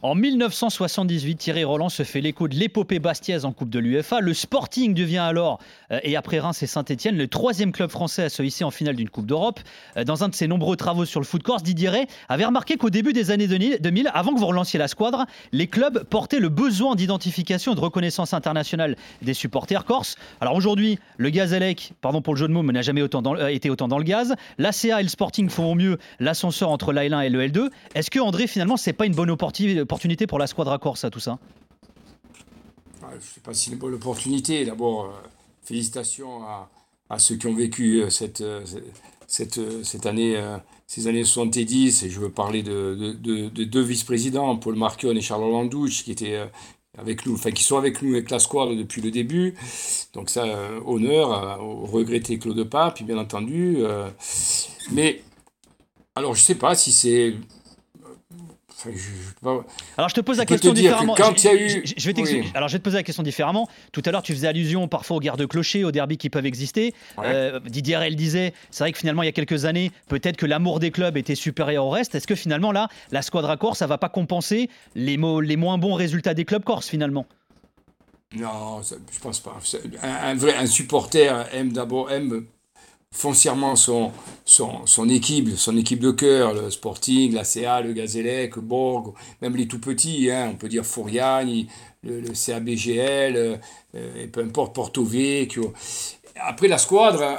En 1978, Thierry Roland se fait l'écho de l'épopée bastiaise en Coupe de l'UEFA. Le Sporting devient alors, euh, et après Reims et Saint-Etienne, le troisième club français à se hisser en finale d'une Coupe d'Europe. Euh, dans un de ses nombreux travaux sur le foot corse, Didier Ray avait remarqué qu'au début des années 2000, avant que vous relanciez la squadre, les clubs portaient le besoin d'identification et de reconnaissance internationale des supporters corses. Alors aujourd'hui, le Gazélec, pardon pour le jeu de mots, n'a jamais euh, été autant dans le gaz. L'ACA et le Sporting font au mieux l'ascenseur entre l'A1 et le L2. Est-ce que André, finalement, c'est pas une bonne opportunité opportunité pour la Squadra Corse, tout ça ah, Je ne sais pas si c'est une bonne opportunité. D'abord, euh, félicitations à, à, ceux qui ont vécu euh, euh, cette, année, ces années 70. Et je veux parler de, de, de, deux vice-présidents, Paul Marquion et Charles Landouche, qui étaient avec nous, enfin qui sont avec nous avec la squad depuis le début. Donc ça, honneur au regretté Claude Pape, bien entendu. mais alors je sais pas si c'est Enfin, je- je- pas- Alors je te pose la Je question que différemment. quand Je- il y a je- eu- je- je vais. Oui. Alors je vais te poser la question différemment. Tout à l'heure, tu faisais allusion parfois aux guerres de clochers, aux derbies qui peuvent exister. Ouais. Euh, Didier elle disait, c'est vrai que finalement il y a quelques années, peut-être que l'amour des clubs était supérieur au reste. Est-ce que finalement là, la Squadra Corse, ça va pas compenser les, mo- les moins bons résultats des clubs corse finalement? Non, ça- je pense pas. Un, un vrai un supporter aime d'abord aime foncièrement son, son, son équipe, son équipe de cœur, le Sporting, la CA, le Gazélec, Borg, même les tout petits, hein, on peut dire Fouriagne, le, le CABGL, euh, et peu importe Porto Vecchio. Après la squadre,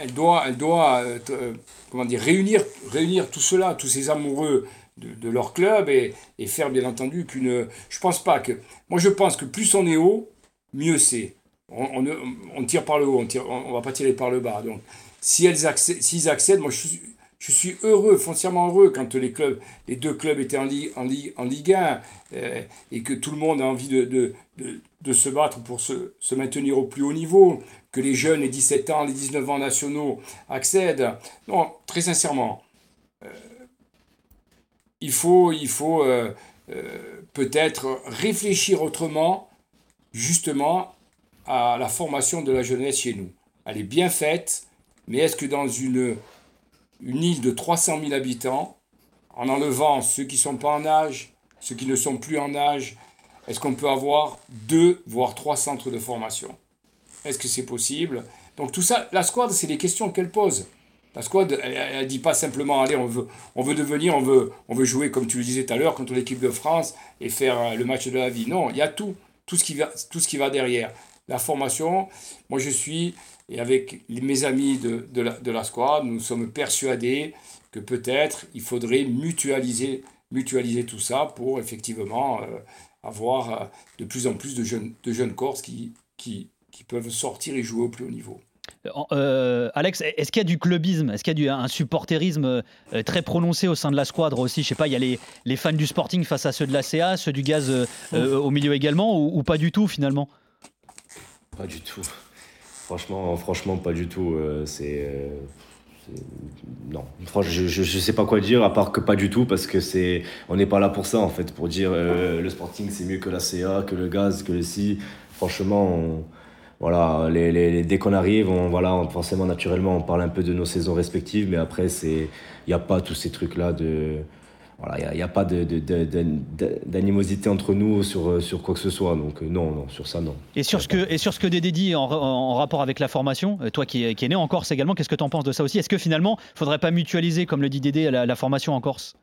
elle doit, elle doit euh, euh, comment dire, réunir, réunir tout cela, tous ces amoureux de, de leur club et, et faire bien entendu qu'une. Je pense pas que. Moi je pense que plus on est haut, mieux c'est. On, on, ne- tire par le haut, on tire, on, va pas tirer par le bas. Donc si elles accèdent, s'ils accèdent, moi je suis, je suis heureux, foncièrement heureux quand les clubs, les deux clubs étaient en Ligue, en Ligue, en Ligue 1 euh, et que tout le monde a envie de, de, de, de se battre pour se, se maintenir au plus haut niveau, que les jeunes, les 17 ans, les 19 ans nationaux accèdent. Non, très sincèrement, euh, il faut, il faut euh, peut-être réfléchir autrement, justement, à la formation de la jeunesse chez nous. Elle est bien faite, mais est-ce que dans une, une île de 300 000 habitants, en enlevant ceux qui ne sont pas en âge, ceux qui ne sont plus en âge, est-ce qu'on peut avoir deux, voire trois centres de formation? Est-ce que c'est possible? Donc tout ça, la squad, c'est les questions qu'elle pose. La squad, elle ne dit pas simplement, allez, on veut, on veut devenir, on veut, on veut jouer, comme tu le disais tout à l'heure, contre l'équipe de France et faire euh, le match de la vie. Non, il y a tout, tout ce qui va, tout ce qui va derrière. La formation, moi je suis, et avec mes amis de, de, la, de la squad, nous sommes persuadés que peut-être il faudrait mutualiser, mutualiser tout ça pour effectivement euh, avoir euh, de plus en plus de jeunes, de jeunes Corses qui, qui, qui peuvent sortir et jouer au plus haut niveau. Euh, Alex, est-ce qu'il y a du clubisme? Est-ce qu'il y a du, un supporterisme très prononcé au sein de la squadre aussi? Je sais pas, il y a les, les fans du Sporting face à ceux de la CA, ceux du Gaz euh, au milieu également, ou, ou pas du tout finalement? Pas du tout. Franchement, franchement, pas du tout. Euh, euh, c'est- non, franchement, je, je, sais pas quoi dire à part que pas du tout parce que c'est, on n'est pas là pour ça en fait, pour dire euh, le Sporting c'est mieux que la CA, que le Gaz, que le Si. Franchement, voilà, les, les- dès qu'on arrive, voilà, forcément naturellement on parle un peu de nos saisons respectives, mais après c'est, il n'y a pas tous ces trucs là de, voilà, il n'y a, pas d'animosité entre nous sur, sur quoi que ce soit, donc euh, non, non, sur ça non. Et sur ce que, et sur ce que Dédé dit en, en rapport avec la formation, euh, toi qui es, qui es né en Corse également, qu'est-ce que tu en penses de ça aussi? Est-ce que finalement, il faudrait pas mutualiser, comme le dit Dédé, la, la formation en Corse?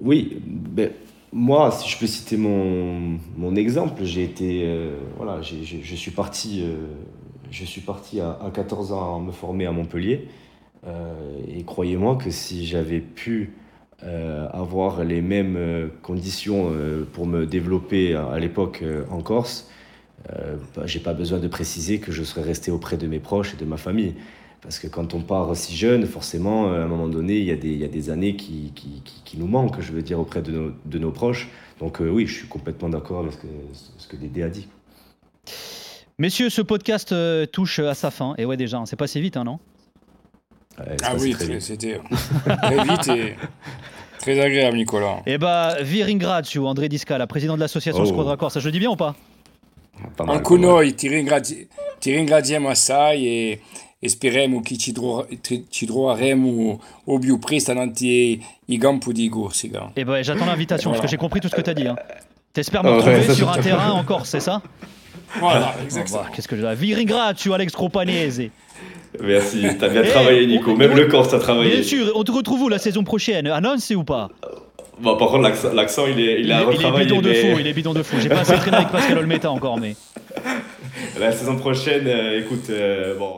Oui, ben, moi, si je peux citer mon, mon exemple, j'ai été, euh, voilà, je, je suis parti, euh, je suis parti à, à 14 ans me former à Montpellier. Euh, et croyez-moi que si j'avais pu euh, avoir les mêmes euh, conditions pour me développer à, l'époque en Corse, bah, j'ai pas besoin de préciser que je serais resté auprès de mes proches et de ma famille. Parce que quand on part si jeune, forcément, à un moment donné, il y a des, années qui, nous manquent, je veux dire, auprès de nos, proches. Donc oui, je suis complètement d'accord avec ce que, Dédé a dit. Messieurs, ce podcast touche à sa fin. Et ouais, déjà, hein, c'est passé vite, hein, non? Ah oui, c'était très vite et très agréable, Nicolas. Eh bah, vi ringrazio André Discala, président de l'association Oh. Squadra Corse. Ça, je le dis bien ou pas? Pas mal, Anche pas mal. noi ti, ringrazi- ti ringraziamo assai e, e speriamo che ci, tro- ci- troveremo au più presto davanti ai campi di Corsica. Eh ben, j'attends l'invitation, parce que j'ai compris tout ce que tu as dit. Hein. T'espères me ouais, retrouver ça, sur un terrain en Corse, c'est ça? Voilà, Bon, exactement. bah, Qu'est-ce que je dis Vi ringrazio Alex Cropanese. Merci, t'as bien Eh, travaillé, Nico. Même le Corse, t'as travaillé. Bien sûr, on te retrouve où la saison prochaine? Annonce ou pas? Bon, par contre, l'accent- il est, il, il, a il est bidon de fou, il est bidon de fou. J'ai pas assez traîné avec Pascal Olmeta encore, mais. La saison prochaine, euh, écoute, euh, bon,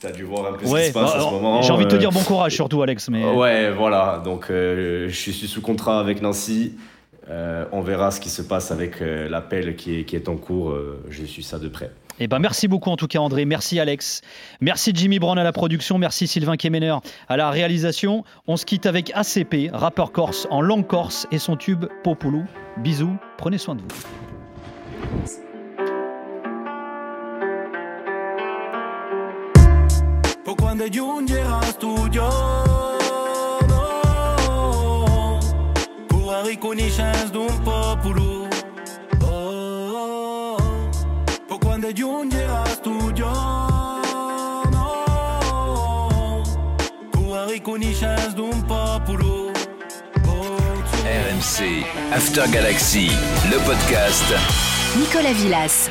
t'as dû voir un peu ce Ouais, qui se passe bah, en ce moment. j'ai envie de te euh, dire bon courage surtout, Alex. Mais... Ouais, voilà. Donc, euh, je suis sous contrat avec Nancy. On verra ce qui se passe avec l'appel qui est, qui est en cours. Je suis ça de près. Eh ben, merci beaucoup en tout cas André, merci Alex, merci Jimmy Brown à la production, merci Sylvain Kemener à la réalisation. On se quitte avec ACP, rappeur corse en langue corse et son tube Populu. Bisous, prenez soin de vous. D'un popolo. RMC After Galaxy, le podcast. Nicolas Villas.